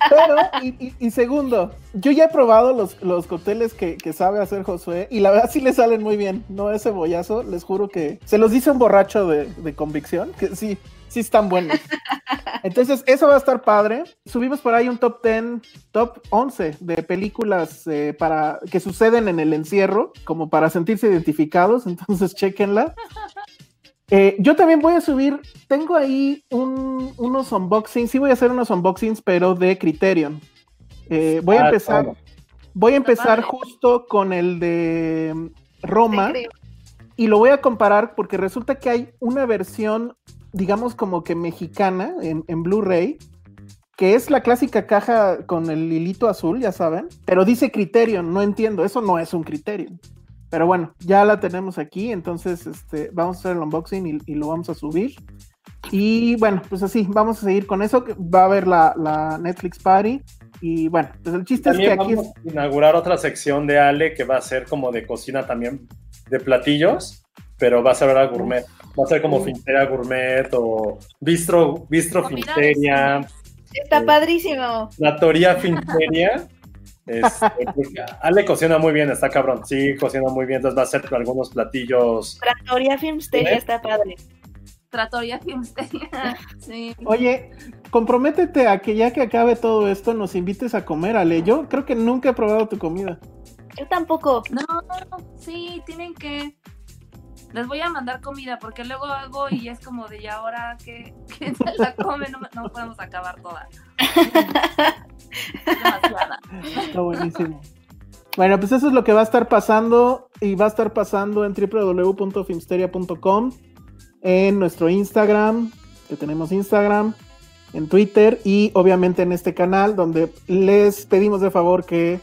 Pero, y, y- y segundo, yo ya he probado los, los cócteles que, que sabe hacer Josué y la verdad sí le salen muy bien. No es cebollazo, les juro que se los dice un borracho de, de convicción, que sí, sí están buenos. Entonces, eso va a estar padre. Subimos por ahí un top 10, top 11 de películas eh, para que suceden en el encierro, como para sentirse identificados. *laughs* Entonces, chequenla. Eh, yo también voy a subir, tengo ahí un- unos unboxings, sí voy a hacer unos unboxings, pero de Criterion. Eh, voy a Ah, empezar, voy a empezar justo con el de mm, Roma y lo voy a comparar porque resulta que hay una versión, digamos como que mexicana en, en Blu-ray, que es la clásica caja con el hilito azul, ya saben, pero dice Criterion, no entiendo, eso no es un Criterion. Pero bueno, ya la tenemos aquí, entonces este, vamos a hacer el unboxing y, y lo vamos a subir. Y bueno, pues así, vamos a seguir con eso. que Va a haber la, la Netflix Party. Y bueno, pues el chiste es que aquí vamos es, a inaugurar otra sección de Ale que va a ser como de cocina también, de platillos, pero va a ser ahora gourmet. Va a ser como. Finteria Gourmet o Bistro, bistro Comida Finteria, Está Eh, padrísimo. la Toría Finteria. *laughs* Este, porque Ale cocina muy bien, está cabrón. Sí, cocina muy bien, entonces va a ser algunos platillos. Trattoria Filmsteria ¿Eh? está padre. Tratoria Filmsteria. *laughs* Sí. Oye, comprométete a que ya que acabe todo esto nos invites a comer, Ale. Yo creo que nunca he probado tu comida. Yo tampoco. No, sí, tienen que. Les voy a mandar comida porque luego hago y es como de ya ahora que, se la come, no, podemos acabar toda. Está buenísimo. Bueno, pues eso es lo que va a estar pasando y va a estar pasando en www.filmsteria.com, en nuestro Instagram, que tenemos Instagram, en Twitter y obviamente en este canal donde les pedimos de favor que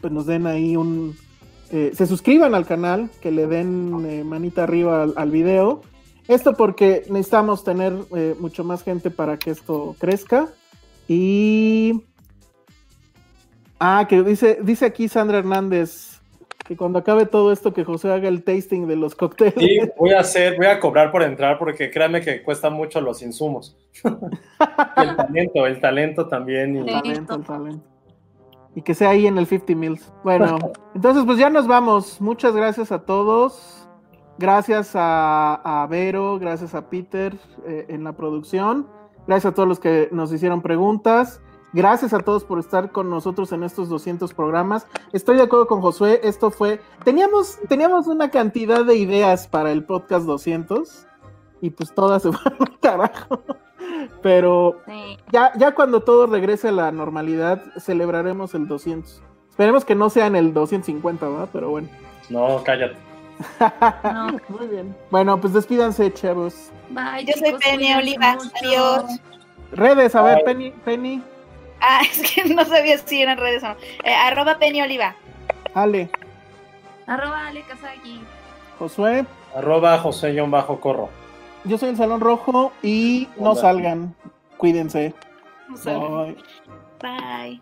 pues nos den ahí un... eh, se suscriban al canal, que le den eh, manita arriba al, al video. Esto porque necesitamos tener eh, mucho más gente para que esto crezca. Y Ah, que dice, dice aquí Sandra Hernández que cuando acabe todo esto que José haga el tasting de los cócteles. Sí, voy a hacer, voy a cobrar por entrar porque créanme que cuesta mucho los insumos. *laughs* El talento, el talento también. y- El talento, el talento. Y que sea ahí en el 50 Mills. Bueno, *laughs* entonces pues ya nos vamos. Muchas gracias a todos. Gracias a, a Vero, gracias a Peter eh, en la producción. Gracias a todos los que nos hicieron preguntas. Gracias a todos por estar con nosotros en estos 200 programas. Estoy de acuerdo con Josué, esto fue, teníamos, teníamos una cantidad de ideas para el podcast 200 y pues todas se *laughs* fueron al carajo. Pero Sí. ya, ya cuando todo regrese a la normalidad, celebraremos el 200. Esperemos que no sea en el 250, ¿verdad? Pero bueno. No, cállate. No. *laughs* Muy bien. Bueno, pues despídanse, chavos. Bye, Yo soy Penny cuídense Oliva. mucho. Adiós. Redes, a ver. Penny, Penny, Ah, *laughs* es que no sabía si eran redes o no. Eh, arroba Penny Oliva. Ale, Arroba Ale Kazaki. Josué. Arroba José-Corro. Yo soy el Salón Rojo y no salgan. Cuídense. No sé. Bye. Bye.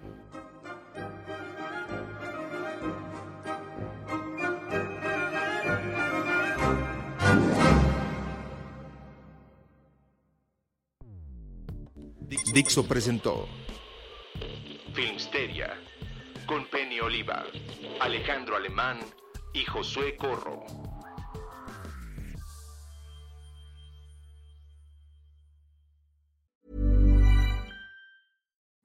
Dixo presentó Filmsteria con Penny Oliva, Alejandro Alemán y Josué Corro.